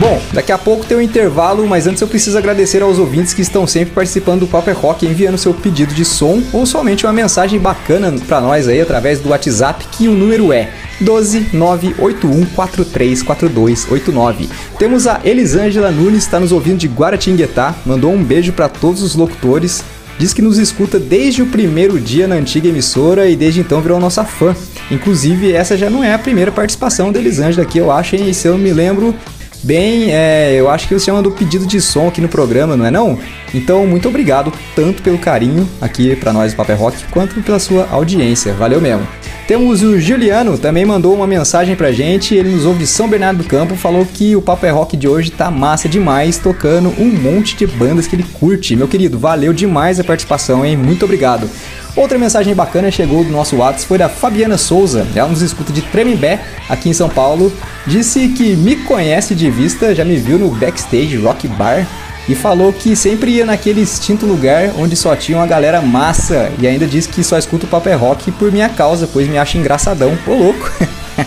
Bom, daqui a pouco tem um intervalo, mas antes eu preciso agradecer aos ouvintes que estão sempre participando do Papo é Rock, enviando seu pedido de som ou somente uma mensagem bacana para nós aí através do WhatsApp, que o número é 12981434289. Temos a Elisângela Nunes, está nos ouvindo de Guaratinguetá, mandou um beijo para todos os locutores. Diz que nos escuta desde o primeiro dia na antiga emissora e desde então virou nossa fã. Inclusive, essa já não é a primeira participação da Elisângela aqui, eu acho? E se eu me lembro, Bem, é, eu acho que você do pedido de som aqui no programa, não é não? Então, muito obrigado tanto pelo carinho aqui para nós do Papel Rock, quanto pela sua audiência. Valeu mesmo. Temos o Juliano, também mandou uma mensagem pra gente, ele nos ouve de São Bernardo do Campo, falou que o Papo é Rock de hoje tá massa demais, tocando um monte de bandas que ele curte. Meu querido, valeu demais a participação, hein? Muito obrigado. Outra mensagem bacana chegou do nosso WhatsApp foi da Fabiana Souza. Ela nos escuta de Tremembé, aqui em São Paulo. Disse que me conhece de vista, já me viu no backstage Rock Bar e falou que sempre ia naquele extinto lugar onde só tinha uma galera massa e ainda disse que só escuta o Paper Rock por minha causa, pois me acha engraçadão. Ô louco!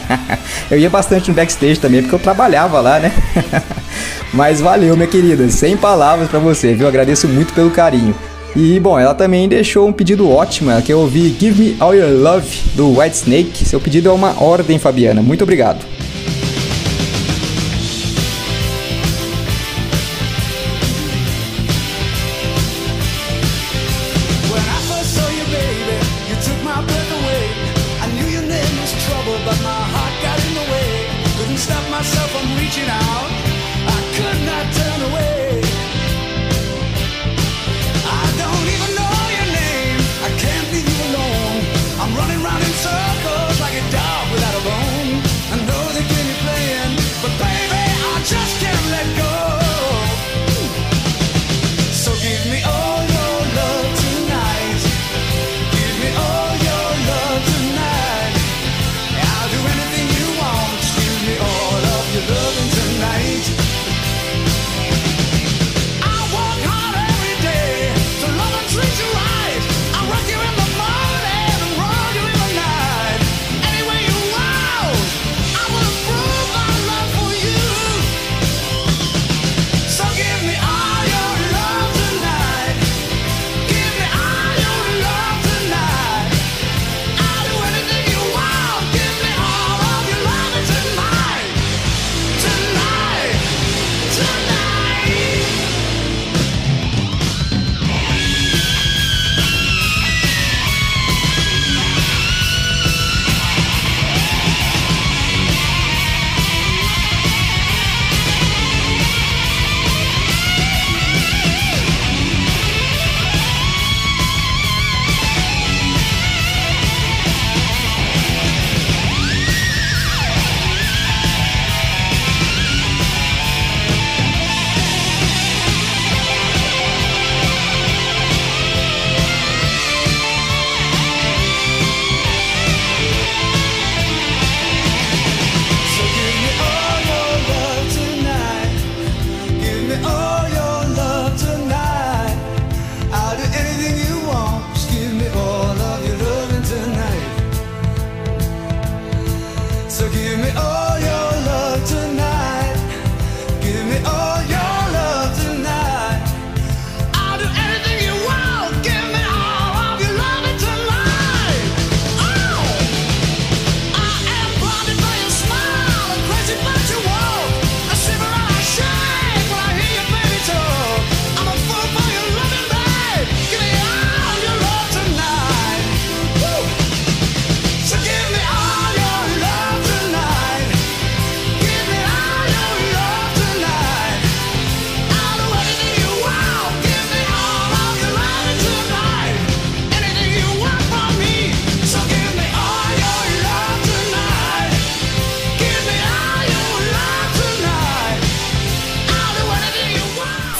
<laughs> eu ia bastante no backstage também porque eu trabalhava lá, né? <laughs> Mas valeu, minha querida, sem palavras para você, viu? Agradeço muito pelo carinho. E bom, ela também deixou um pedido ótimo, ela quer ouvir Give Me All Your Love do White Snake. Seu pedido é uma ordem, Fabiana. Muito obrigado.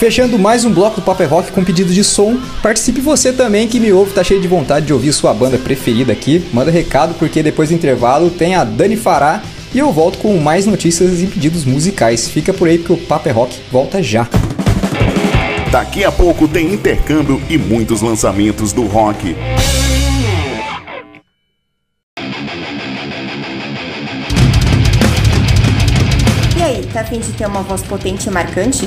Fechando mais um bloco do Papo é Rock com pedido de som. Participe você também que me ouve, tá cheio de vontade de ouvir sua banda preferida aqui. Manda recado porque depois do intervalo tem a Dani Fará e eu volto com mais notícias e pedidos musicais. Fica por aí porque o Papo é Rock volta já. Daqui a pouco tem intercâmbio e muitos lançamentos do rock. E aí, tá afim de ter uma voz potente e marcante?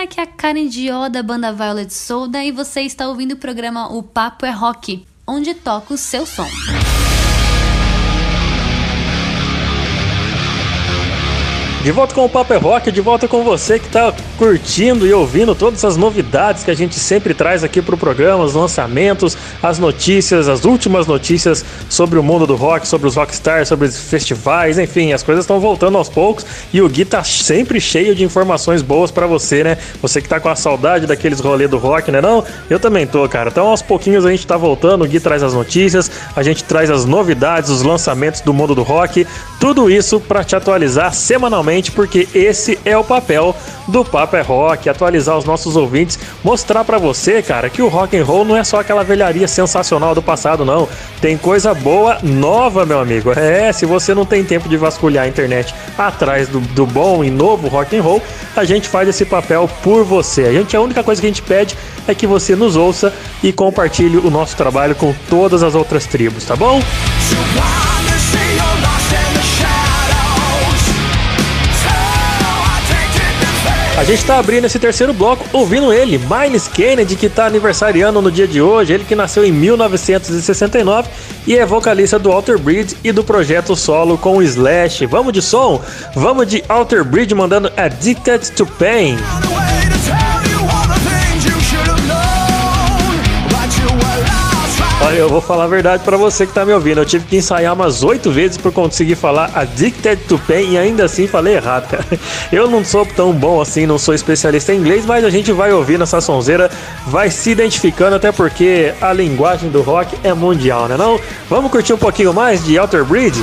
Galera, aqui é a Karen Dió da banda Violet Soda e você está ouvindo o programa O Papo é Rock, onde toca o seu som. De volta com o Papo é Rock, de volta com você que está curtindo e ouvindo todas as novidades que a gente sempre traz aqui pro programa, os lançamentos, as notícias, as últimas notícias sobre o mundo do rock, sobre os rockstars, sobre os festivais, enfim, as coisas estão voltando aos poucos e o Gui tá sempre cheio de informações boas para você, né? Você que tá com a saudade daqueles rolê do rock, né não? Eu também tô, cara. Então aos pouquinhos a gente tá voltando, o Gui traz as notícias, a gente traz as novidades, os lançamentos do mundo do rock, tudo isso para te atualizar semanalmente porque esse é o papel do Papo é Rock, atualizar os nossos ouvintes, mostrar para você, cara, que o rock and roll não é só aquela velharia sensacional do passado, não. Tem coisa boa nova, meu amigo. É, se você não tem tempo de vasculhar a internet atrás do, do bom e novo rock and roll, a gente faz esse papel por você. A gente a única coisa que a gente pede é que você nos ouça e compartilhe o nosso trabalho com todas as outras tribos, tá bom? A gente tá abrindo esse terceiro bloco ouvindo ele, Miles Kennedy, que tá aniversariando no dia de hoje, ele que nasceu em 1969 e é vocalista do Alter Bridge e do projeto solo com o Slash. Vamos de som? Vamos de Alter Bridge mandando Addicted to Pain. Olha, eu vou falar a verdade pra você que tá me ouvindo. Eu tive que ensaiar umas oito vezes pra conseguir falar Addicted to Pain e ainda assim falei errado, cara. <laughs> Eu não sou tão bom assim, não sou especialista em inglês, mas a gente vai ouvir nessa sonzeira, vai se identificando, até porque a linguagem do rock é mundial, né não? Vamos curtir um pouquinho mais de Outer Bridge?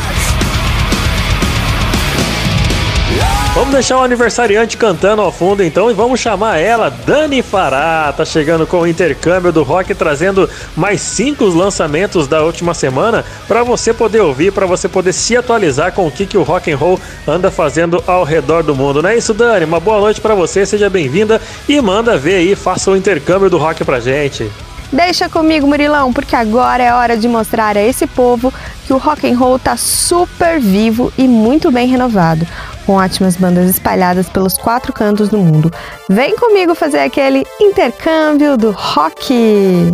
Vamos deixar o aniversariante cantando ao fundo então e vamos chamar ela, Dani Fará. Tá chegando com o intercâmbio do rock, trazendo mais cinco lançamentos da última semana para você poder ouvir, para você poder se atualizar com o que, que o rock and roll anda fazendo ao redor do mundo. Não é isso, Dani? Uma boa noite para você, seja bem-vinda e manda ver aí, faça o intercâmbio do rock pra gente. Deixa comigo, Murilão, porque agora é hora de mostrar a esse povo que o rock and roll tá super vivo e muito bem renovado, com ótimas bandas espalhadas pelos quatro cantos do mundo. Vem comigo fazer aquele intercâmbio do rock.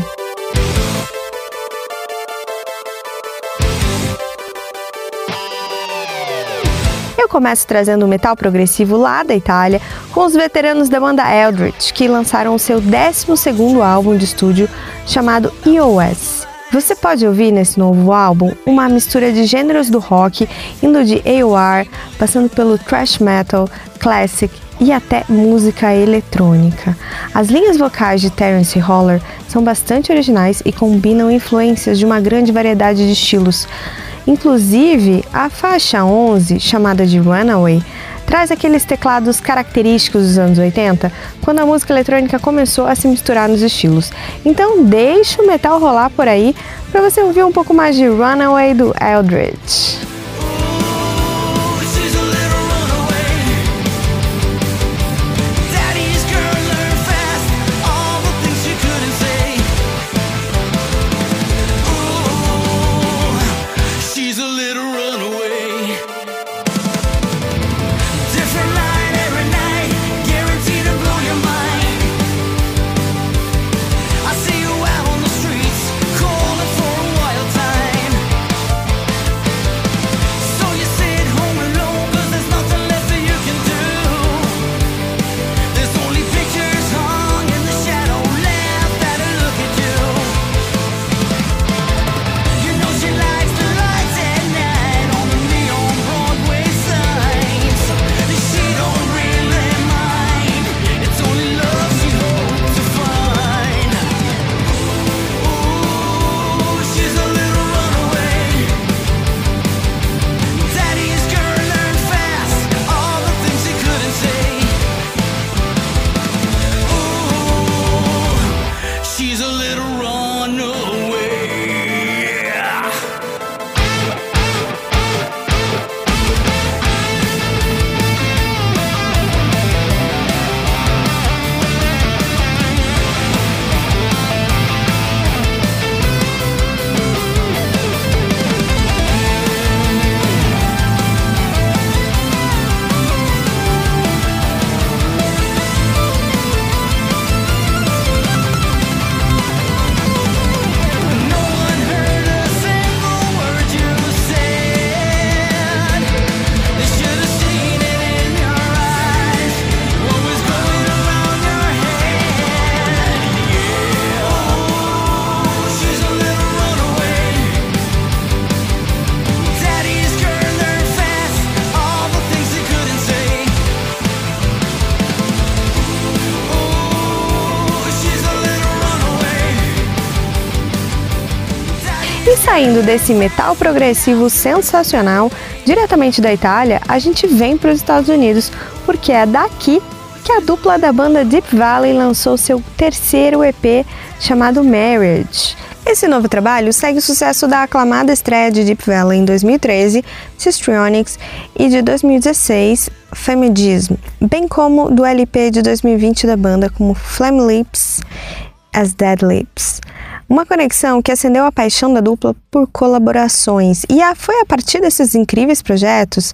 Eu começo trazendo o metal progressivo lá da Itália, com os veteranos da banda Eldritch, que lançaram o seu 12º álbum de estúdio chamado EOS. Você pode ouvir nesse novo álbum uma mistura de gêneros do rock, indo de AOR, passando pelo thrash metal, classic e até música eletrônica. As linhas vocais de Terence Holler são bastante originais e combinam influências de uma grande variedade de estilos. Inclusive, a faixa 11, chamada de Runaway, traz aqueles teclados característicos dos anos 80, quando a música eletrônica começou a se misturar nos estilos. Então, deixa o metal rolar por aí para você ouvir um pouco mais de Runaway do Eldritch. Saindo desse metal progressivo sensacional, diretamente da Itália, a gente vem para os Estados Unidos, porque é daqui que a dupla da banda Deep Valley lançou seu terceiro EP chamado Marriage. Esse novo trabalho segue o sucesso da aclamada estreia de Deep Valley em 2013, Sistrionics, e de 2016, Feminism, bem como do LP de 2020 da banda como Flame Lips as Dead Lips. Uma conexão que acendeu a paixão da dupla por colaborações, e foi a partir desses incríveis projetos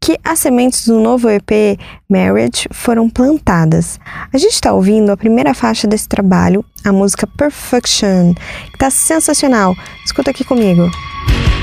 que as sementes do novo EP Marriage foram plantadas. A gente está ouvindo a primeira faixa desse trabalho, a música Perfection, que está sensacional. Escuta aqui comigo. Você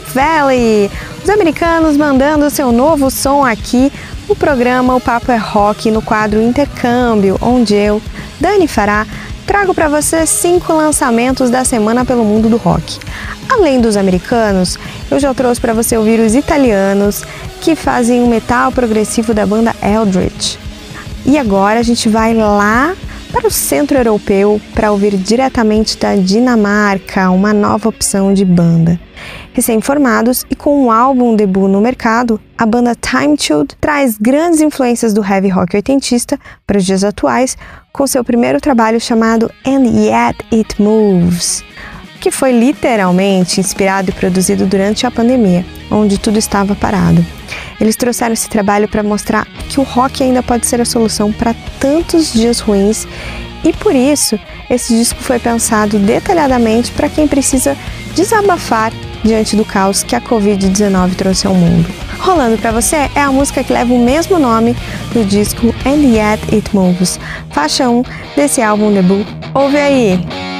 Deep Valley, os americanos mandando seu novo som aqui no programa O Papo é Rock no quadro Intercâmbio, onde eu, Dani Fará, trago para você cinco lançamentos da semana pelo mundo do rock. Além dos americanos, eu já trouxe para você ouvir os italianos que fazem o metal progressivo da banda Eldritch. E agora a gente vai lá para o centro europeu para ouvir diretamente da Dinamarca uma nova opção de banda. Recém-formados e com um álbum debut no mercado, a banda Time Chilled traz grandes influências do heavy rock oitentista para os dias atuais, com seu primeiro trabalho chamado And Yet It Moves, que foi literalmente inspirado e produzido durante a pandemia, onde tudo estava parado. Eles trouxeram esse trabalho para mostrar que o rock ainda pode ser a solução para tantos dias ruins e por isso esse disco foi pensado detalhadamente para quem precisa desabafar diante do caos que a Covid-19 trouxe ao mundo. Rolando para você é a música que leva o mesmo nome do disco And Yet It Moves, faixa 1 desse álbum debut. Ouve aí!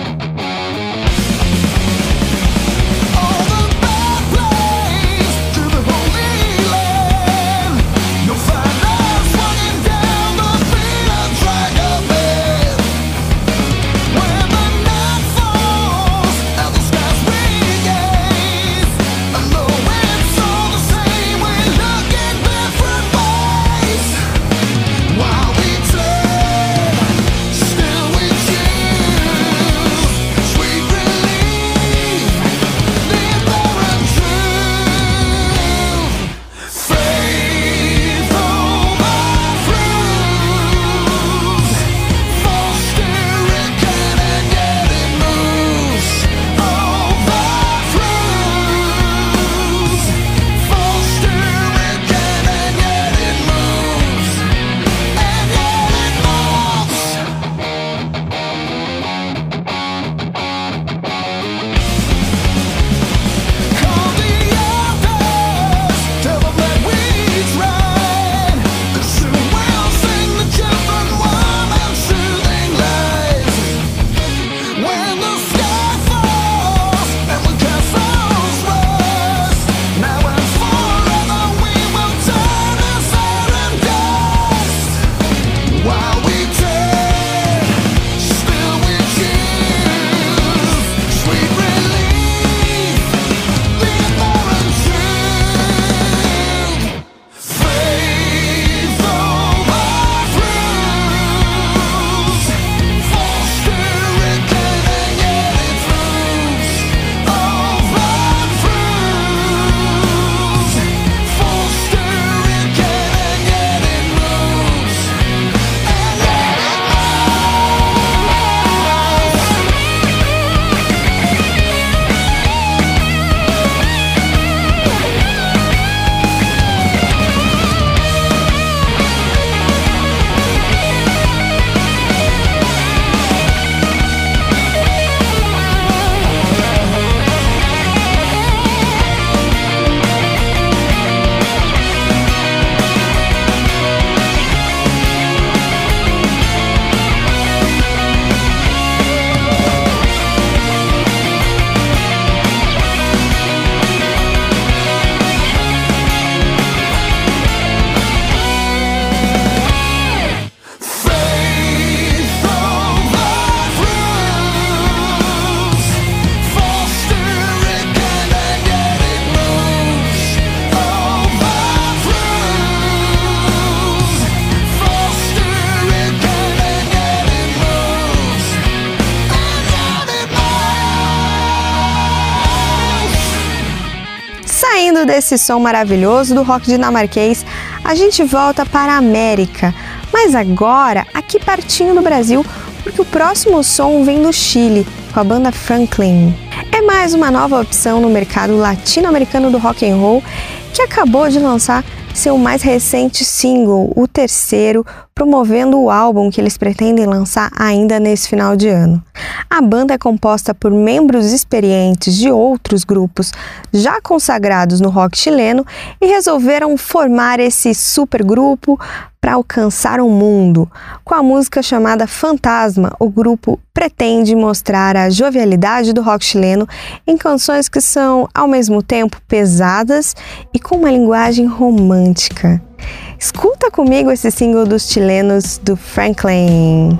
Desse som maravilhoso do rock dinamarquês, a gente volta para a América, mas agora aqui pertinho do Brasil, porque o próximo som vem do Chile, com a banda Franklin. É mais uma nova opção no mercado latino-americano do rock and roll que acabou de lançar seu mais recente single, o terceiro, promovendo o álbum que eles pretendem lançar ainda nesse final de ano. A banda é composta por membros experientes de outros grupos já consagrados no rock chileno e resolveram formar esse supergrupo para alcançar o mundo. Com a música chamada Fantasma, o grupo pretende mostrar a jovialidade do rock chileno em canções que são ao mesmo tempo pesadas e com uma linguagem romântica. Escuta comigo esse single dos chilenos do Franklin.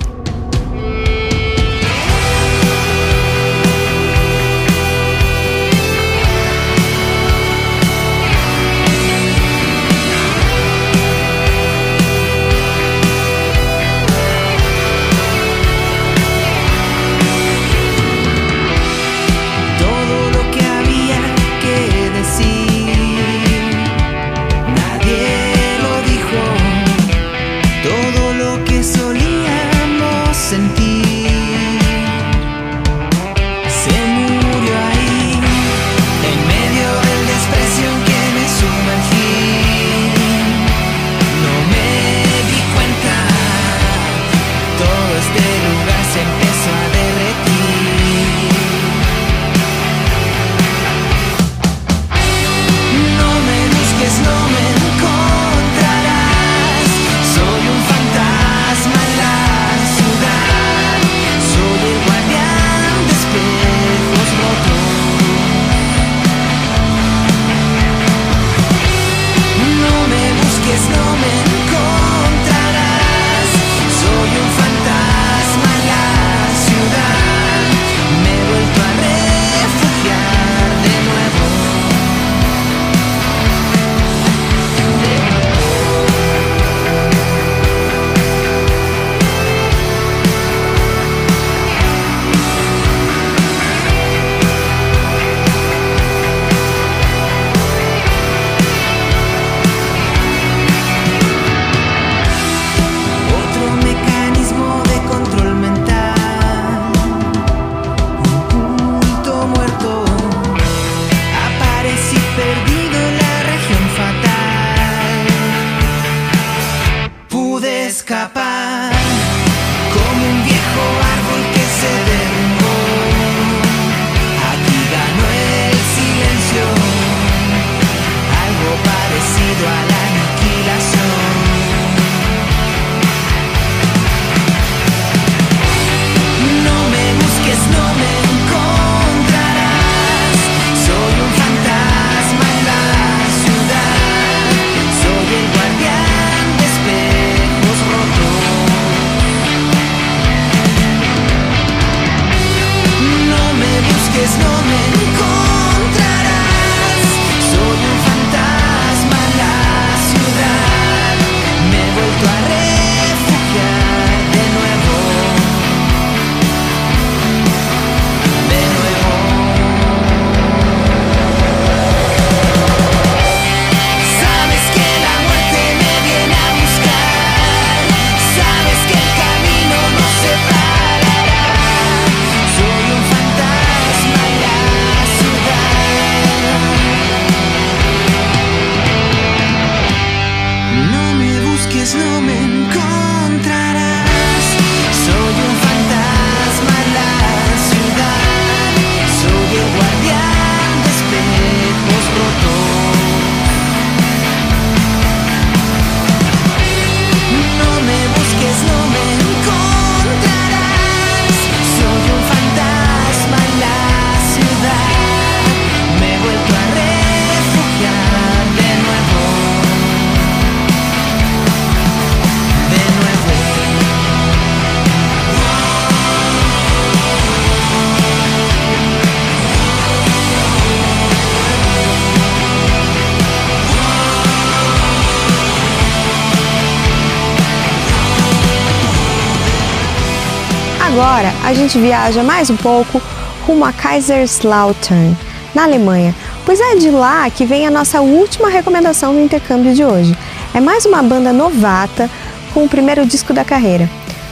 Agora a gente viaja mais um pouco rumo a Kaiserslautern, na Alemanha, Pois é de lá que vem a nossa última recomendação no intercâmbio de hoje. É mais uma banda novata com o primeiro disco da carreira.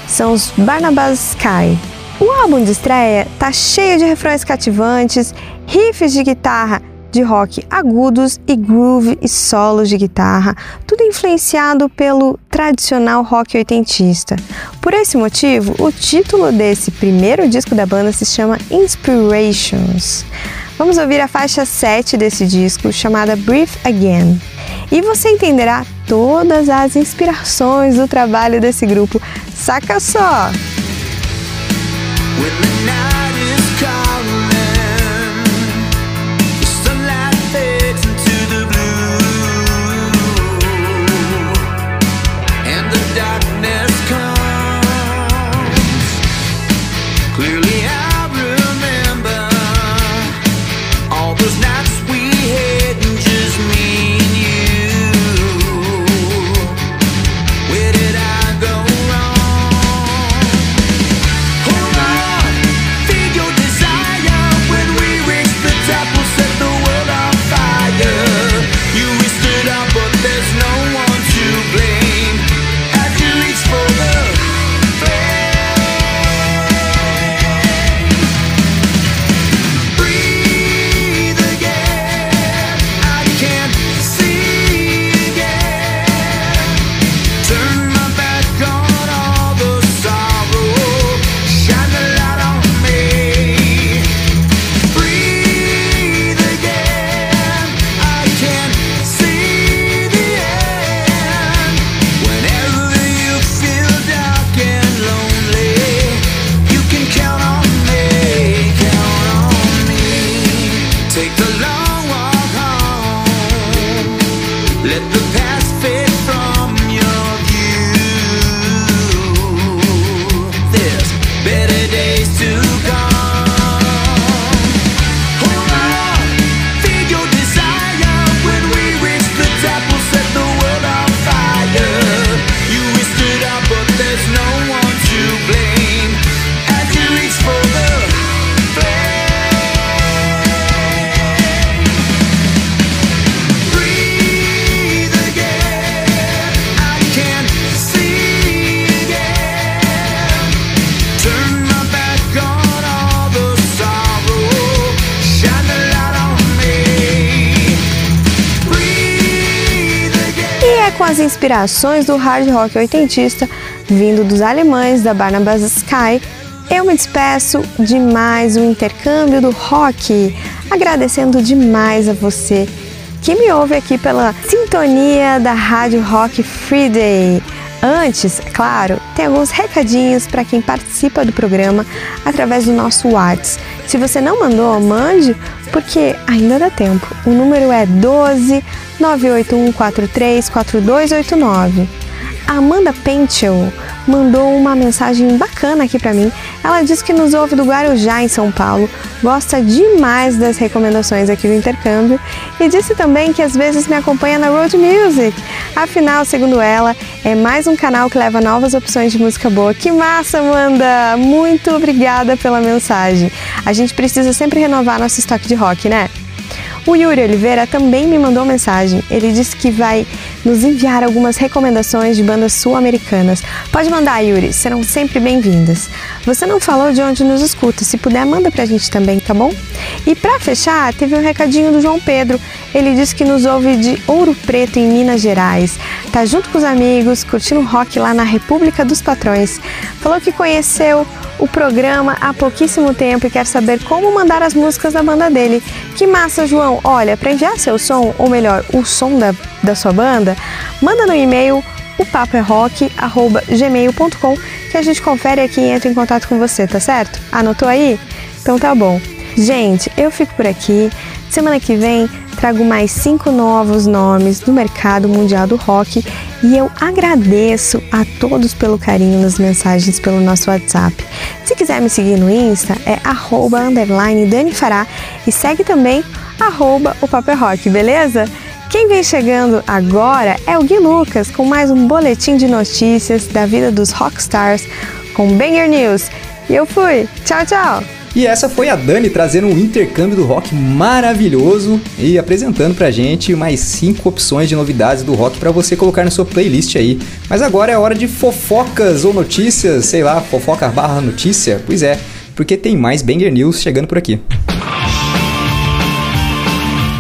São os Barnabas Sky. O álbum de estreia tá cheio de refrões cativantes, riffs de guitarra de rock agudos e groove e solos de guitarra, influenciado pelo tradicional rock oitentista. Por esse motivo, o título desse primeiro disco da banda se chama Inspirations. Vamos ouvir a faixa 7 desse disco, chamada Breathe Again. E você entenderá todas as inspirações do trabalho desse grupo. Saca só! As inspirações do hard rock oitentista, vindo dos alemães da Barnabas Sky, eu me despeço de mais um intercâmbio do rock, agradecendo demais a você que me ouve aqui pela sintonia da Rádio Rock Friday. Antes, claro, tem alguns recadinhos para quem participa do programa através do nosso WhatsApp. Se você não mandou, mande, porque ainda dá tempo. O número é 12 98143 4289. A Amanda Pentel mandou uma mensagem bacana aqui para mim. Ela diz que nos ouve do Guarujá, em São Paulo, gosta demais das recomendações aqui do intercâmbio e disse também que às vezes me acompanha na Road Music. Afinal, segundo ela, é mais um canal que leva novas opções de música boa. Que massa, Amanda! Muito obrigada pela mensagem. A gente precisa sempre renovar nosso estoque de rock, né? O Yuri Oliveira também me mandou mensagem. Ele disse que vai nos enviar algumas recomendações de bandas sul-americanas. Pode mandar, Yuri, serão sempre bem-vindas. Você não falou de onde nos escuta, se puder, manda pra gente também, tá bom? E pra fechar, teve um recadinho do João Pedro. Ele disse que nos ouve de Ouro Preto, em Minas Gerais. Tá junto com os amigos, curtindo rock lá na República dos Patrões. Falou que conheceu o programa há pouquíssimo tempo e quer saber como mandar as músicas da banda dele. Que massa, João! Olha, para enviar seu som, ou melhor, o som da, da sua banda, manda no e-mail o gmail.com que a gente confere aqui e entra em contato com você, tá certo? Anotou aí? Então tá bom. Gente, eu fico por aqui. Semana que vem trago mais cinco novos nomes do mercado mundial do rock e eu agradeço a todos pelo carinho nas mensagens pelo nosso WhatsApp. Se quiser me seguir no Insta, é arroba underline Dani Fará e segue também arroba o Paper Rock, beleza? Quem vem chegando agora é o Gui Lucas com mais um boletim de notícias da vida dos rockstars com Banger News. E eu fui. Tchau, tchau! E essa foi a Dani trazendo um intercâmbio do rock maravilhoso e apresentando pra gente mais cinco opções de novidades do rock para você colocar na sua playlist aí. Mas agora é hora de fofocas ou notícias, sei lá, fofoca barra notícia? Pois é, porque tem mais Banger News chegando por aqui.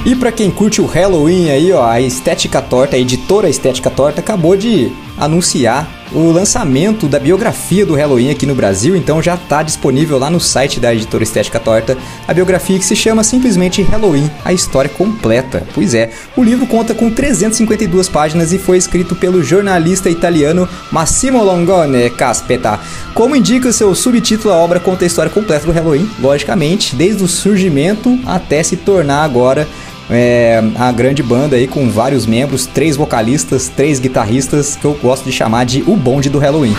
E para quem curte o Halloween aí, ó, a Estética Torta, a editora Estética Torta, acabou de anunciar o lançamento da biografia do Halloween aqui no Brasil, então já está disponível lá no site da editora Estética Torta, a biografia que se chama simplesmente Halloween, a história completa. Pois é, o livro conta com 352 páginas e foi escrito pelo jornalista italiano Massimo Longone Caspeta. Como indica seu subtítulo, a obra conta a história completa do Halloween, logicamente, desde o surgimento até se tornar agora é, a grande banda aí com vários membros, três vocalistas, três guitarristas, que eu gosto de chamar de o bonde do Halloween.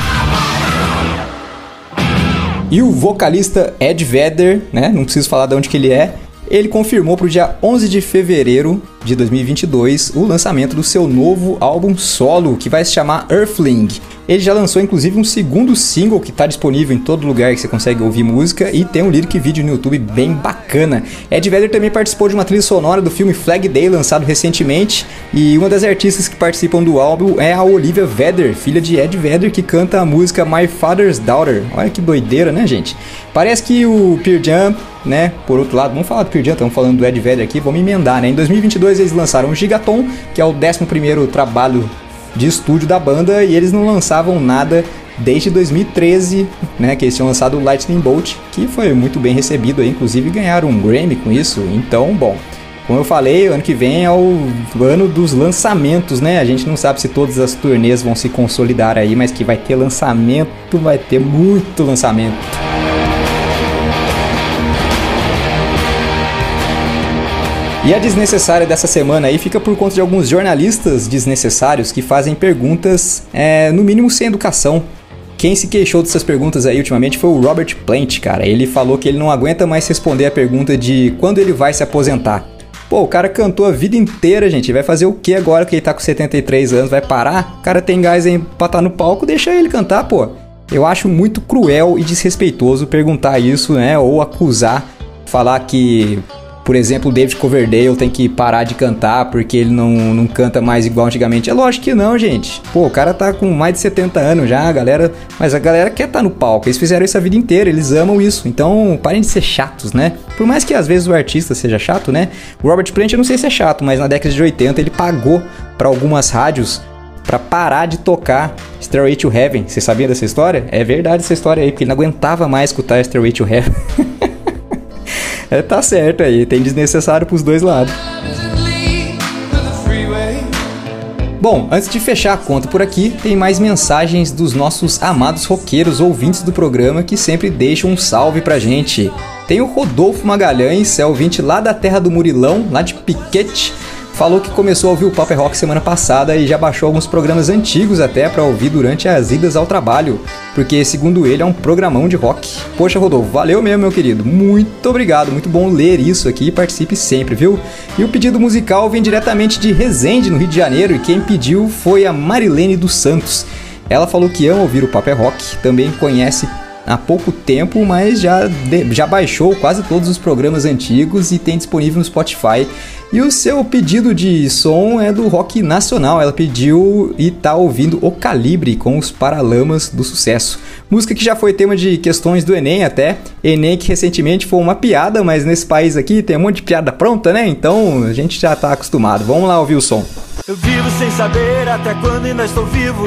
E o vocalista Ed Vedder, né, não preciso falar de onde que ele é, ele confirmou para o dia 11 de fevereiro de 2022 o lançamento do seu novo álbum solo, que vai se chamar Earthling. Ele já lançou inclusive um segundo single que está disponível em todo lugar que você consegue ouvir música e tem um lyric vídeo no YouTube bem bacana. Ed Vedder também participou de uma trilha sonora do filme Flag Day lançado recentemente e uma das artistas que participam do álbum é a Olivia Vedder, filha de Ed Vedder, que canta a música My Father's Daughter. Olha que doideira, né, gente? Parece que o Pearl Jam, né, por outro lado, vamos falar do Pearl Jam, estamos falando do Ed Vedder aqui, vamos emendar, né? Em 2022 eles lançaram o Gigaton, que é o 11º trabalho de estúdio da banda e eles não lançavam nada desde 2013, né, que eles tinham lançado o Lightning Bolt, que foi muito bem recebido inclusive ganharam um Grammy com isso. Então, bom, como eu falei, ano que vem é o ano dos lançamentos, né? A gente não sabe se todas as turnês vão se consolidar aí, mas que vai ter lançamento, vai ter muito lançamento. E a desnecessária dessa semana aí fica por conta de alguns jornalistas desnecessários que fazem perguntas, é, no mínimo sem educação. Quem se queixou dessas perguntas aí ultimamente foi o Robert Plant, cara. Ele falou que ele não aguenta mais responder a pergunta de quando ele vai se aposentar. Pô, o cara cantou a vida inteira, gente. Vai fazer o que agora que ele tá com 73 anos? Vai parar? O cara tem gás aí pra estar no palco, deixa ele cantar, pô. Eu acho muito cruel e desrespeitoso perguntar isso, né? Ou acusar, falar que por exemplo, o David Coverdale tem que parar de cantar porque ele não, não canta mais igual antigamente. É lógico que não, gente. Pô, o cara tá com mais de 70 anos já, a galera. Mas a galera quer estar tá no palco. Eles fizeram isso a vida inteira, eles amam isso. Então, parem de ser chatos, né? Por mais que às vezes o artista seja chato, né? O Robert Plant, eu não sei se é chato, mas na década de 80 ele pagou para algumas rádios para parar de tocar Stairway to Heaven. Você sabia dessa história? É verdade essa história aí, porque ele não aguentava mais escutar Stairway to Heaven. <laughs> É, tá certo aí, tem desnecessário pros dois lados. Bom, antes de fechar a conta por aqui, tem mais mensagens dos nossos amados roqueiros ouvintes do programa que sempre deixam um salve pra gente. Tem o Rodolfo Magalhães, é ouvinte lá da terra do Murilão, lá de Piquete, falou que começou a ouvir o Pop Rock semana passada e já baixou alguns programas antigos até para ouvir durante as idas ao trabalho, porque segundo ele é um programão de rock. Poxa, Rodolfo, valeu mesmo, meu querido. Muito obrigado, muito bom ler isso aqui e participe sempre, viu? E o pedido musical vem diretamente de Resende, no Rio de Janeiro, e quem pediu foi a Marilene dos Santos. Ela falou que ama ouvir o Pop Rock, também conhece há pouco tempo, mas já, já baixou quase todos os programas antigos e tem disponível no Spotify. E o seu pedido de som é do rock nacional. Ela pediu e tá ouvindo O Calibre com os Paralamas do Sucesso. Música que já foi tema de questões do Enem até. Enem que recentemente foi uma piada, mas nesse país aqui tem um monte de piada pronta, né? Então a gente já tá acostumado. Vamos lá ouvir o som. Eu vivo sem saber até quando ainda estou vivo.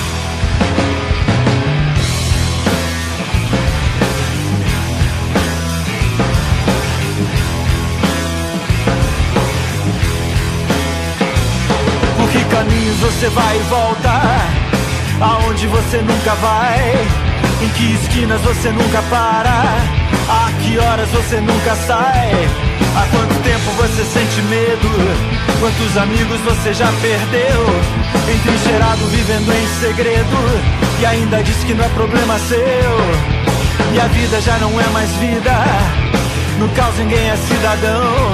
Que caminhos você vai e volta? Aonde você nunca vai? Em que esquinas você nunca para? A que horas você nunca sai? Há quanto tempo você sente medo? Quantos amigos você já perdeu? Entrincheirado vivendo em segredo E ainda diz que não é problema seu E a vida já não é mais vida No caos ninguém é cidadão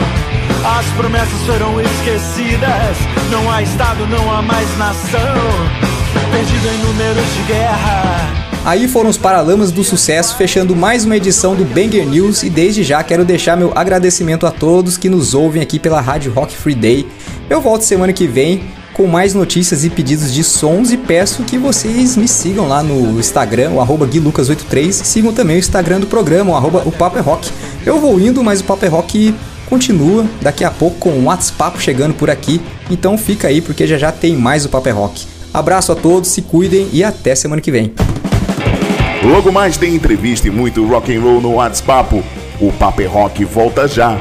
As promessas foram esquecidas Não há estado, não há mais nação Perdido em números de guerra Aí foram os Paralamas do Sucesso, fechando mais uma edição do Banger News e desde já quero deixar meu agradecimento a todos que nos ouvem aqui pela Rádio Rock Free Day. Eu volto semana que vem com mais notícias e pedidos de sons e peço que vocês me sigam lá no Instagram, o arroba guilucas83, sigam também o Instagram do programa, o arroba o Papo é Rock. Eu vou indo, mas o Papo é Rock continua daqui a pouco com o WhatsApp chegando por aqui, então fica aí porque já já tem mais o Papo é Rock. Abraço a todos, se cuidem e até semana que vem. Logo mais tem entrevista e muito rock and roll no WhatsApp. O Papo é Rock volta já.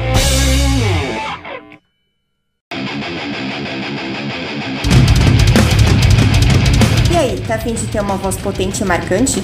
E aí, tá afim de ter uma voz potente e marcante?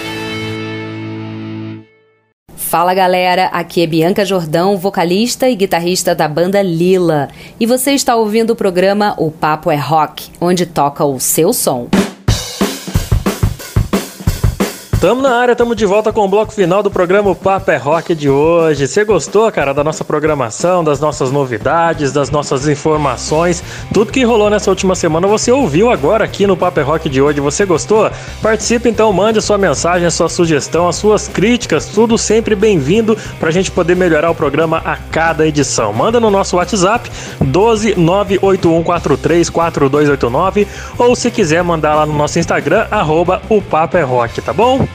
Fala galera, aqui é Bianca Jordão, vocalista e guitarrista da banda Lila. E você está ouvindo o programa O Papo é Rock, onde toca o seu som. Tamo na área, tamo de volta com o bloco final do programa Papo é Rock de hoje. Você gostou, cara, da nossa programação, das nossas novidades, das nossas informações, tudo que rolou nessa última semana você ouviu agora aqui no Papo é Rock de hoje. Você gostou? Participe então, mande a sua mensagem, a sua sugestão, as suas críticas, tudo sempre bem-vindo pra gente poder melhorar o programa a cada edição. Manda no nosso WhatsApp 12 98143 4289 ou se quiser mandar lá no nosso Instagram, arroba o Papo é Rock, tá bom?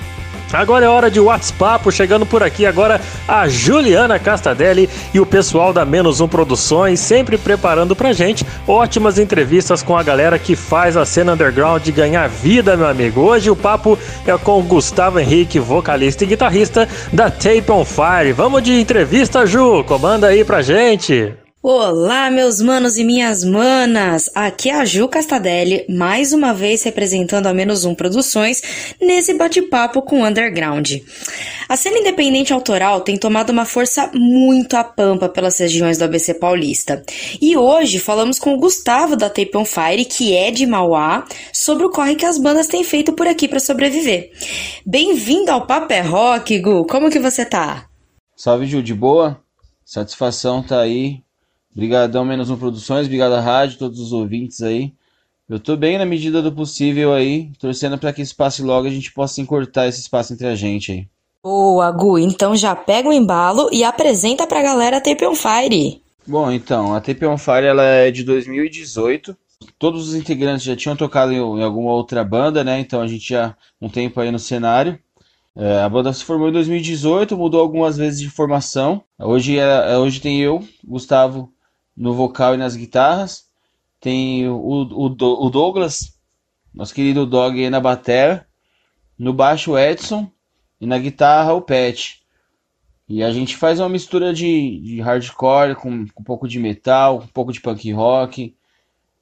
Agora é hora de WhatsApp, chegando por aqui agora a Juliana Castadelli e o pessoal da Menos Um Produções, sempre preparando pra gente ótimas entrevistas com a galera que faz a cena underground ganhar vida, meu amigo. Hoje o papo é com o Gustavo Henrique, vocalista e guitarrista da Tape on Fire. Vamos de entrevista, Ju, comanda aí pra gente. Olá, meus manos e minhas manas! Aqui é a Ju Castadelli, mais uma vez representando a Menos Um Produções nesse bate-papo com o Underground. A cena independente autoral tem tomado uma força muito a pampa pelas regiões do ABC Paulista. E hoje falamos com o Gustavo da Tape on Fire, que é de Mauá, sobre o corre que as bandas têm feito por aqui para sobreviver. Bem-vindo ao Papo é Rock, Gu! Como que você tá? Salve, Ju, de boa? Satisfação tá aí. Obrigadão Menos Um Produções, obrigado à rádio, todos os ouvintes aí. Eu tô bem na medida do possível aí, torcendo para que esse passe logo a gente possa encurtar esse espaço entre a gente aí. Boa, Gu! Então já pega o embalo e apresenta pra galera a Tape on Fire. Bom, então, a Tape on Fire ela é de 2018. Todos os integrantes já tinham tocado em, em alguma outra banda, né? Então a gente já um tempo aí no cenário. É, a banda se formou em 2018, mudou algumas vezes de formação. Hoje, é, hoje tem eu, Gustavo, no vocal e nas guitarras. Tem o, o, o Douglas, nosso querido Dog na bateria. No baixo, o Edson. E na guitarra, o Pet. E a gente faz uma mistura de, de hardcore com, com um pouco de metal, um pouco de punk rock.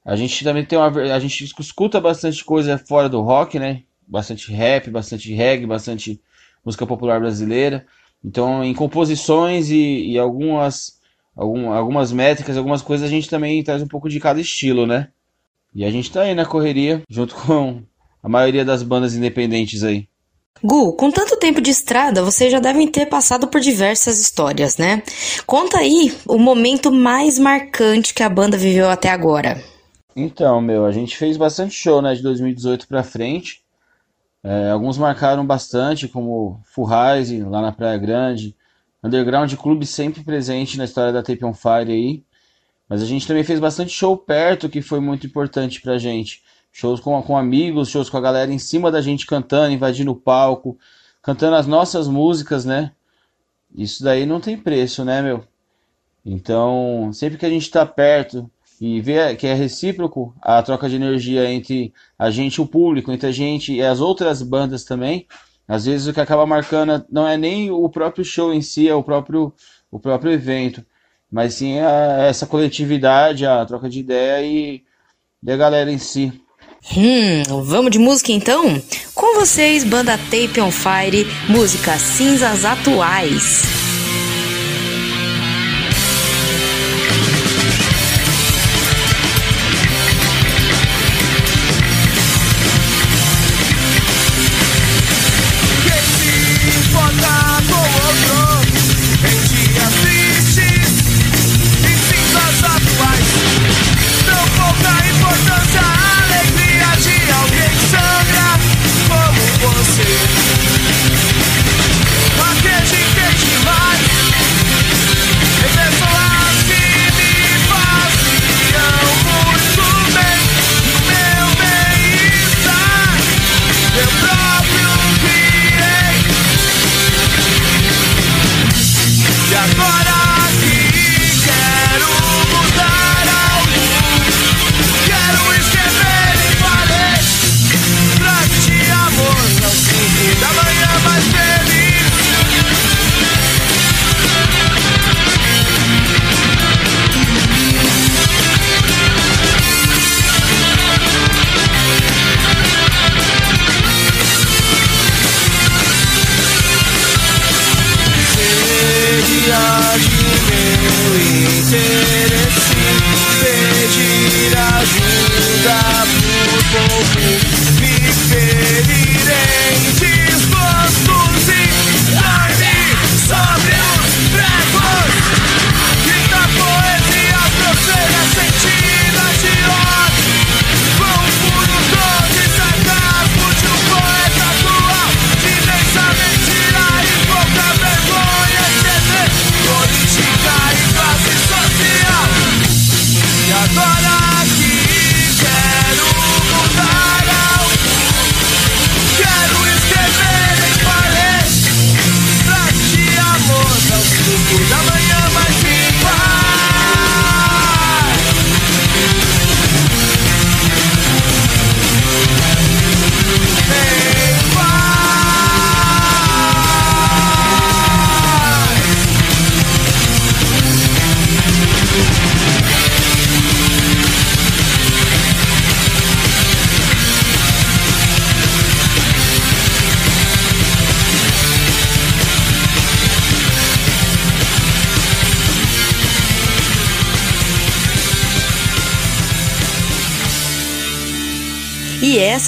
A gente também tem uma. A gente escuta bastante coisa fora do rock, né? Bastante rap, bastante reggae, bastante música popular brasileira. Então, em composições e, e algumas, algum, algumas métricas, algumas coisas, a gente também traz um pouco de cada estilo, né? E a gente tá aí na correria, junto <laughs> com a maioria das bandas independentes aí. Gu, com tanto tempo de estrada, vocês já devem ter passado por diversas histórias, né? Conta aí o momento mais marcante que a banda viveu até agora. Então, meu, a gente fez bastante show, né, de 2018 pra frente. É, alguns marcaram bastante, como Full Rise, lá na Praia Grande. Underground Clube sempre presente na história da Tape on Fire aí. Mas a gente também fez bastante show perto, que foi muito importante pra gente. Shows com, com amigos, shows com a galera em cima da gente cantando, invadindo o palco, cantando as nossas músicas, né? Isso daí não tem preço, né, meu? Então, sempre que a gente tá perto e vê que é recíproco a troca de energia entre a gente e o público, entre a gente e as outras bandas também, às vezes o que acaba marcando não é nem o próprio show em si, é o próprio, o próprio evento, mas sim a, essa coletividade, a troca de ideia e, e a galera em si. Hum, vamos de música então? Com vocês, banda Tape on Fire, música Cinzas Atuais.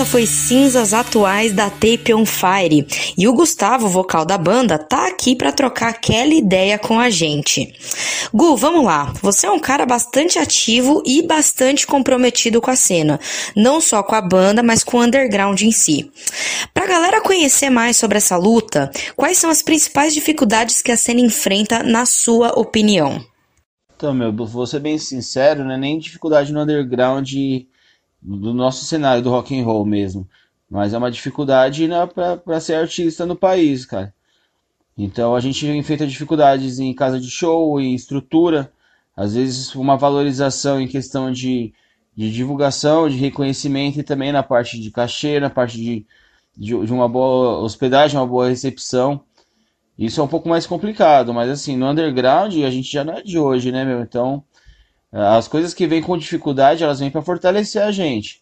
Foi Cinzas Atuais da Tape on Fire. E o Gustavo, vocal da banda, tá aqui pra trocar aquela ideia com a gente. Gu, vamos lá. Você é um cara bastante ativo e bastante comprometido com a cena. Não só com a banda, mas com o underground em si. Pra galera conhecer mais sobre essa luta, quais são as principais dificuldades que a cena enfrenta, na sua opinião? Então, meu, vou ser bem sincero, não é nem dificuldade no underground do nosso cenário do rock and roll mesmo, mas é uma dificuldade né, para ser artista no país, cara. Então a gente enfrenta dificuldades em casa de show, em estrutura, às vezes uma valorização em questão de, de divulgação, de reconhecimento e também na parte de cachê, na parte de, de, de uma boa hospedagem, uma boa recepção. Isso é um pouco mais complicado, mas assim, no underground a gente já não é de hoje, né, meu? Então, as coisas que vêm com dificuldade, elas vêm para fortalecer a gente.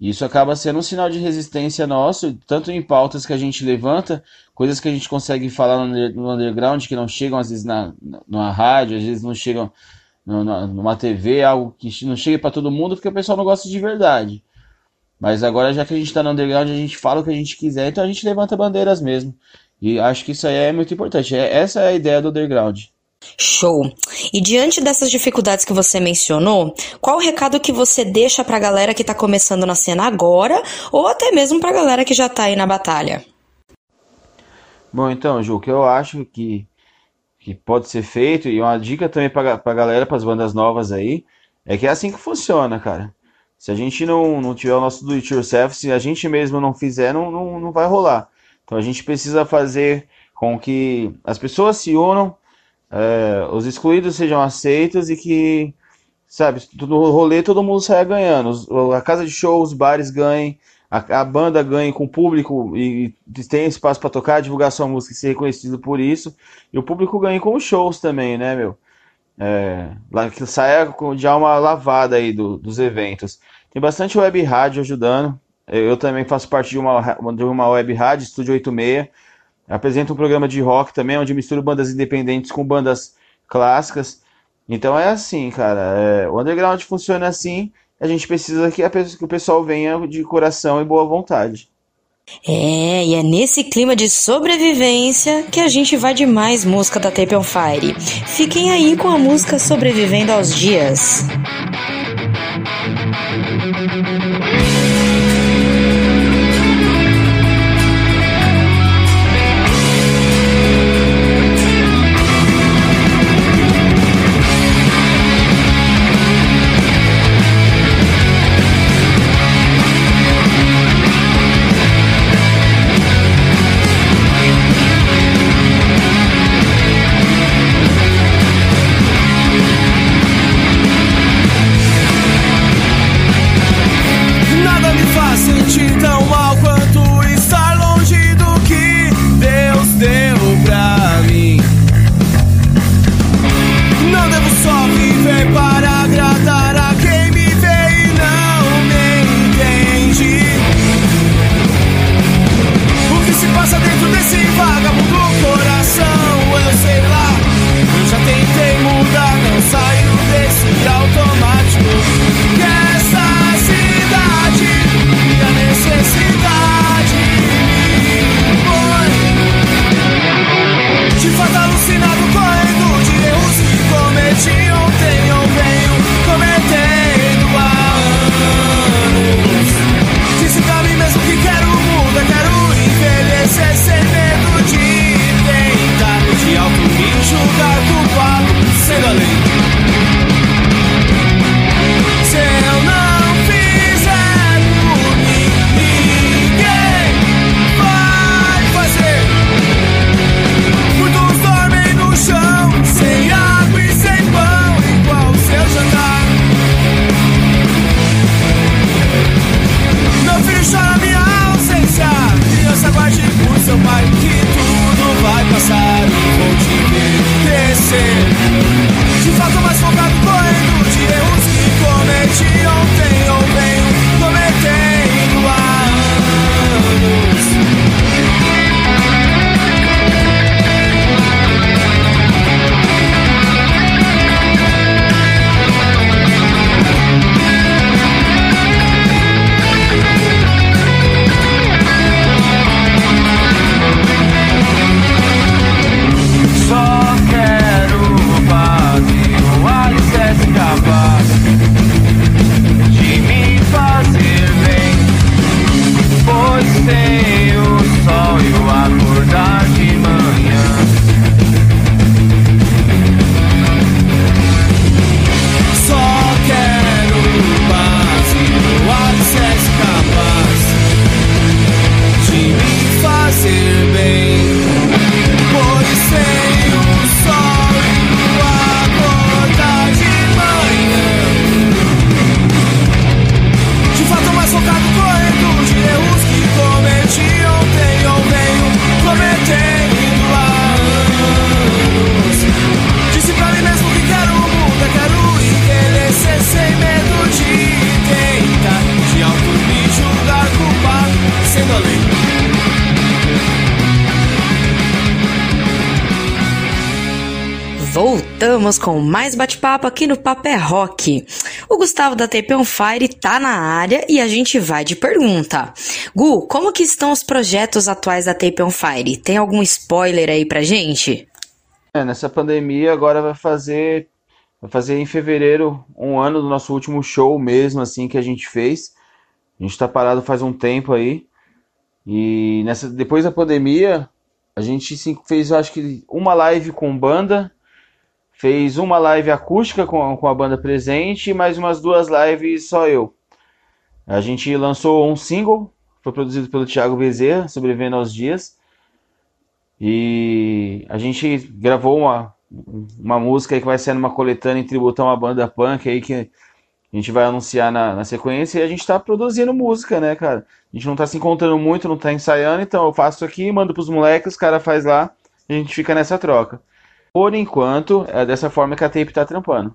Isso acaba sendo um sinal de resistência nosso, tanto em pautas que a gente levanta, coisas que a gente consegue falar no, under- no underground que não chegam às vezes na, na- rádio, às vezes não chegam numa TV, algo que não chega para todo mundo porque o pessoal não gosta de verdade. Mas agora, já que a gente tá no underground, a gente fala o que a gente quiser, então a gente levanta bandeiras mesmo. E acho que isso aí é muito importante. É, essa é a ideia do underground. Show! E diante dessas dificuldades que você mencionou, qual o recado que você deixa pra galera que tá começando na cena agora, ou até mesmo pra galera que já tá aí na batalha? Bom, então, Ju, o que eu acho que, que pode ser feito, e uma dica também pra, pra galera, pras bandas novas aí, é que é assim que funciona, cara. Se a gente não, não tiver o nosso do it yourself, se a gente mesmo não fizer, não, não, não vai rolar. Então a gente precisa fazer com que as pessoas se unam, é, os excluídos sejam aceitos e que, sabe, no rolê todo mundo saia ganhando. A casa de show, os bares ganhem, a, a banda ganhe com o público e, e tem espaço para tocar, divulgar sua música e ser reconhecido por isso. E o público ganhe com os shows também, né, meu? É, lá que saia de alma lavada aí do- dos eventos. Tem bastante web rádio ajudando. Eu, também faço parte de uma, de uma web rádio, Estúdio 86. Apresento um programa de rock também, onde misturo bandas independentes com bandas clássicas. Então é assim, cara. é, o underground funciona assim. A gente precisa que, a que o pessoal venha de coração e boa vontade. É, e é nesse clima de sobrevivência que a gente vai de mais música da Tape on Fire. Fiquem aí com a música Sobrevivendo aos Dias. Sobrevivendo Voltamos com mais bate-papo aqui no Papo é Rock. O Gustavo da Tape on Fire tá na área e a gente vai de pergunta. Gu, como que estão os projetos atuais da Tape on Fire? Tem algum spoiler aí pra gente? É, nessa pandemia agora vai fazer vai fazer em fevereiro um ano do nosso último show mesmo assim que a gente fez. A gente tá parado faz um tempo aí. E nessa depois da pandemia, a gente fez acho que uma live com banda, fez uma live acústica com, com a banda presente e mais umas duas lives só eu. A gente lançou um single, foi produzido pelo Thiago Bezerra, Sobrevivendo aos Dias. E a gente gravou uma, uma música que vai ser numa coletânea em tributo a uma banda punk aí que a gente vai anunciar na, na sequência e a gente tá produzindo música, né, cara? A gente não tá se encontrando muito, não tá ensaiando, então eu faço aqui, mando pros moleques, os caras faz lá, a gente fica nessa troca. Por enquanto, é dessa forma que a Tape tá trampando.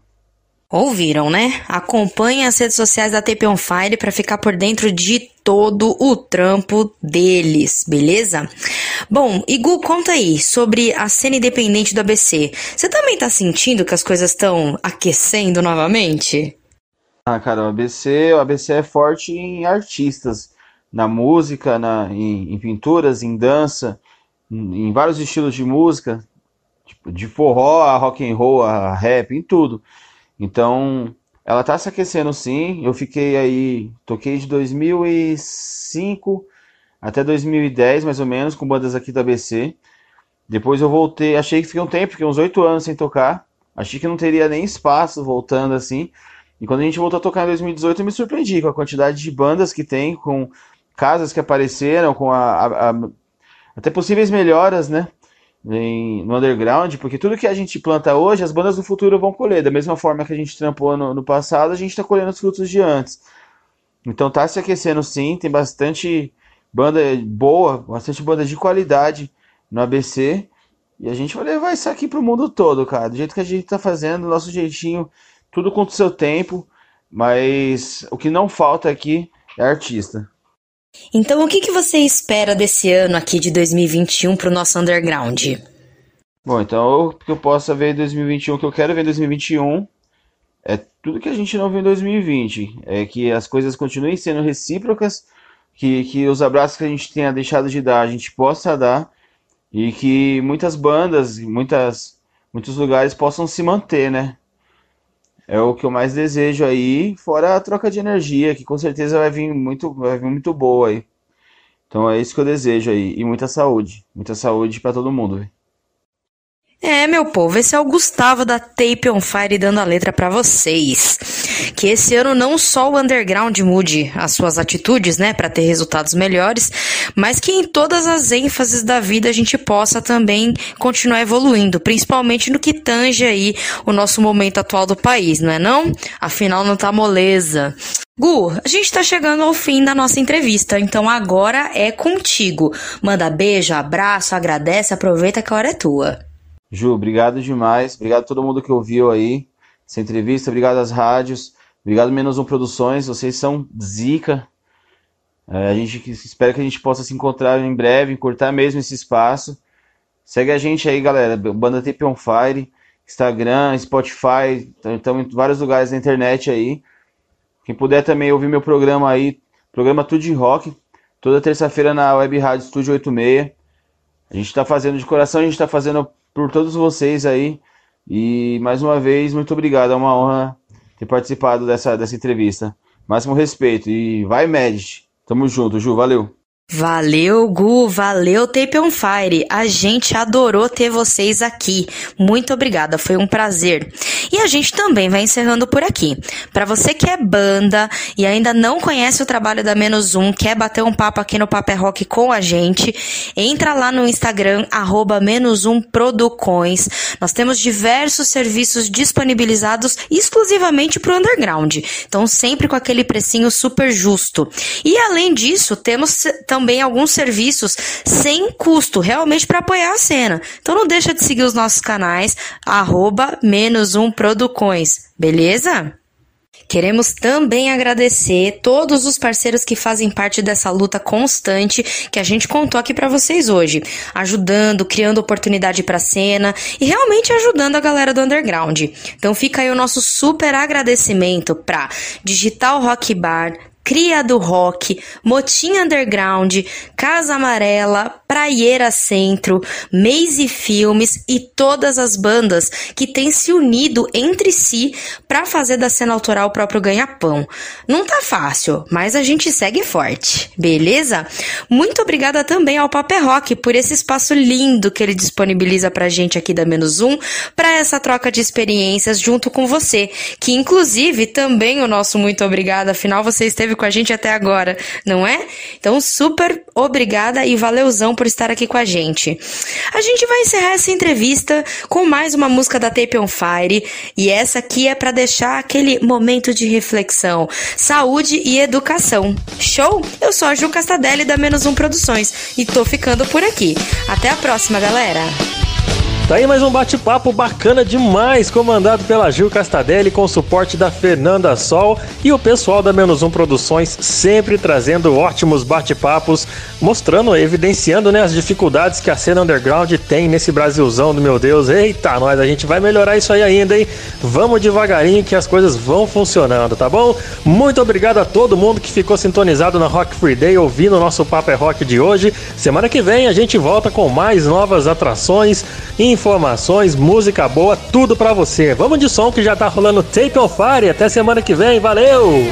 Ouviram, né? Acompanhe as redes sociais da Tape on Fire para ficar por dentro de todo o trampo deles, beleza? Bom, Igu, conta aí sobre a cena independente do ABC. Você também tá sentindo que as coisas estão aquecendo novamente? Ah, cara, o ABC, o ABC é forte em artistas, na música, na, em, em pinturas, em dança, em, em vários estilos de música, de forró a rock and roll, a rap, em tudo. Então, ela tá se aquecendo sim. Eu fiquei aí, toquei de 2005 até 2010, mais ou menos, com bandas aqui da ABC. Depois eu voltei, achei que fiquei um tempo, fiquei uns oito anos sem tocar. Achei que não teria nem espaço voltando assim. E quando a gente voltou a tocar em 2018, eu me surpreendi com a quantidade de bandas que tem, com casas que apareceram, com a, a, a até possíveis melhoras, né? Em- no underground, porque tudo que a gente planta hoje, as bandas do futuro vão colher. Da mesma forma que a gente trampou no, no passado, a gente está colhendo os frutos de antes. Então tá se aquecendo sim, tem bastante banda boa, bastante banda de qualidade no ABC. E a gente vai levar isso aqui pro mundo todo, cara. Do jeito que a gente tá fazendo, do nosso jeitinho, tudo com o seu tempo. Mas o que não falta aqui é artista. Então, o que, que você espera desse ano aqui de 2021 pro nosso underground? Bom, então o que eu possa ver em 2021, o que eu quero ver em 2021 é tudo que a gente não viu em 2020. É que as coisas continuem sendo recíprocas, que, que os abraços que a gente tenha deixado de dar, a gente possa dar, e que muitas bandas, muitas, muitos lugares possam se manter, né? É o que eu mais desejo aí, fora a troca de energia, que com certeza vai vir muito, vai vir muito boa aí. Então é isso que eu desejo aí, e muita saúde, muita saúde pra todo mundo, velho. É, meu povo, esse é o Gustavo da Tape on Fire dando a letra pra vocês. Que esse ano não só o underground mude as suas atitudes, né, Pra ter resultados melhores, mas que em todas as ênfases da vida a gente possa também continuar evoluindo, principalmente no que tange aí o nosso momento atual do país, não é não? Afinal não tá moleza. Gu, a gente tá chegando ao fim da nossa entrevista, então agora é contigo. Manda beijo, abraço, agradece, aproveita que a hora é tua. Ju, obrigado demais. Obrigado a todo mundo que ouviu aí essa entrevista. Obrigado às rádios. Obrigado Menos Um Produções. Vocês são zica. É, a gente espera que a gente possa se encontrar em breve, encurtar mesmo esse espaço. Segue a gente aí, galera. Banda Tape on Fire. Instagram, Spotify. Estamos em vários lugares da internet aí. Quem puder também ouvir meu programa aí. Programa Tudo de Rock. Toda terça-feira na Web Rádio Estúdio 86. A gente está fazendo de coração, a gente está fazendo por todos vocês aí. E mais uma vez, muito obrigado. É uma honra ter participado dessa, dessa entrevista. Máximo respeito. E vai, Med. Tamo junto, Ju. Valeu. Valeu, Gu, valeu, Tape on Fire. A gente adorou ter vocês aqui. Muito obrigada, foi um prazer. E a gente também vai encerrando por aqui. Pra você que é banda e ainda não conhece o trabalho da Menos Um, quer bater um papo aqui no Papel Rock com a gente, entra lá no Instagram, arroba menos um Producões. Nós temos diversos serviços disponibilizados exclusivamente pro underground. Então, sempre com aquele precinho super justo. E além disso, temos também alguns serviços sem custo, realmente para apoiar a cena. Então não deixa de seguir os nossos canais, arroba menos um Producões, beleza? Queremos também agradecer todos os parceiros que fazem parte dessa luta constante que a gente contou aqui para vocês hoje, ajudando, criando oportunidade para cena e realmente ajudando a galera do underground. Então fica aí o nosso super agradecimento para Digital Rock Bar, Cria do Rock, Motim Underground, Casa Amarela, Praieira Centro, Maze Filmes e todas as bandas que têm se unido entre si para fazer da cena autoral o próprio ganha-pão. Não tá fácil, mas a gente segue forte, beleza? Muito obrigada também ao Paper Rock por esse espaço lindo que ele disponibiliza pra gente aqui da Menos Um para essa troca de experiências junto com você, que inclusive também o nosso muito obrigada, afinal você esteve com a gente até agora, não é? Então, super obrigada e valeuzão por estar aqui com a gente. A gente vai encerrar essa entrevista com mais uma música da Tape on Fire e essa aqui é para deixar aquele momento de reflexão, saúde e educação. Show? Eu sou a Ju Castadelli da Menos Um Produções e tô ficando por aqui. Até a próxima, galera! Tá aí mais um bate-papo bacana demais, comandado pela Gil Castadelli, com suporte da Fernanda Sol e o pessoal da Menos Um Produções, sempre trazendo ótimos bate-papos, mostrando, evidenciando né, as dificuldades que a cena underground tem nesse Brasilzão do meu Deus. Eita, nós, a gente vai melhorar isso aí ainda, hein? Vamos devagarinho que as coisas vão funcionando, tá bom? Muito obrigado a todo mundo que ficou sintonizado na Rock Free Day, ouvindo o nosso Papo é Rock de hoje. Semana que vem a gente volta com mais novas atrações, informações, música boa, tudo pra você. Vamos de som que já tá rolando Tape on Fire. Até semana que vem, valeu!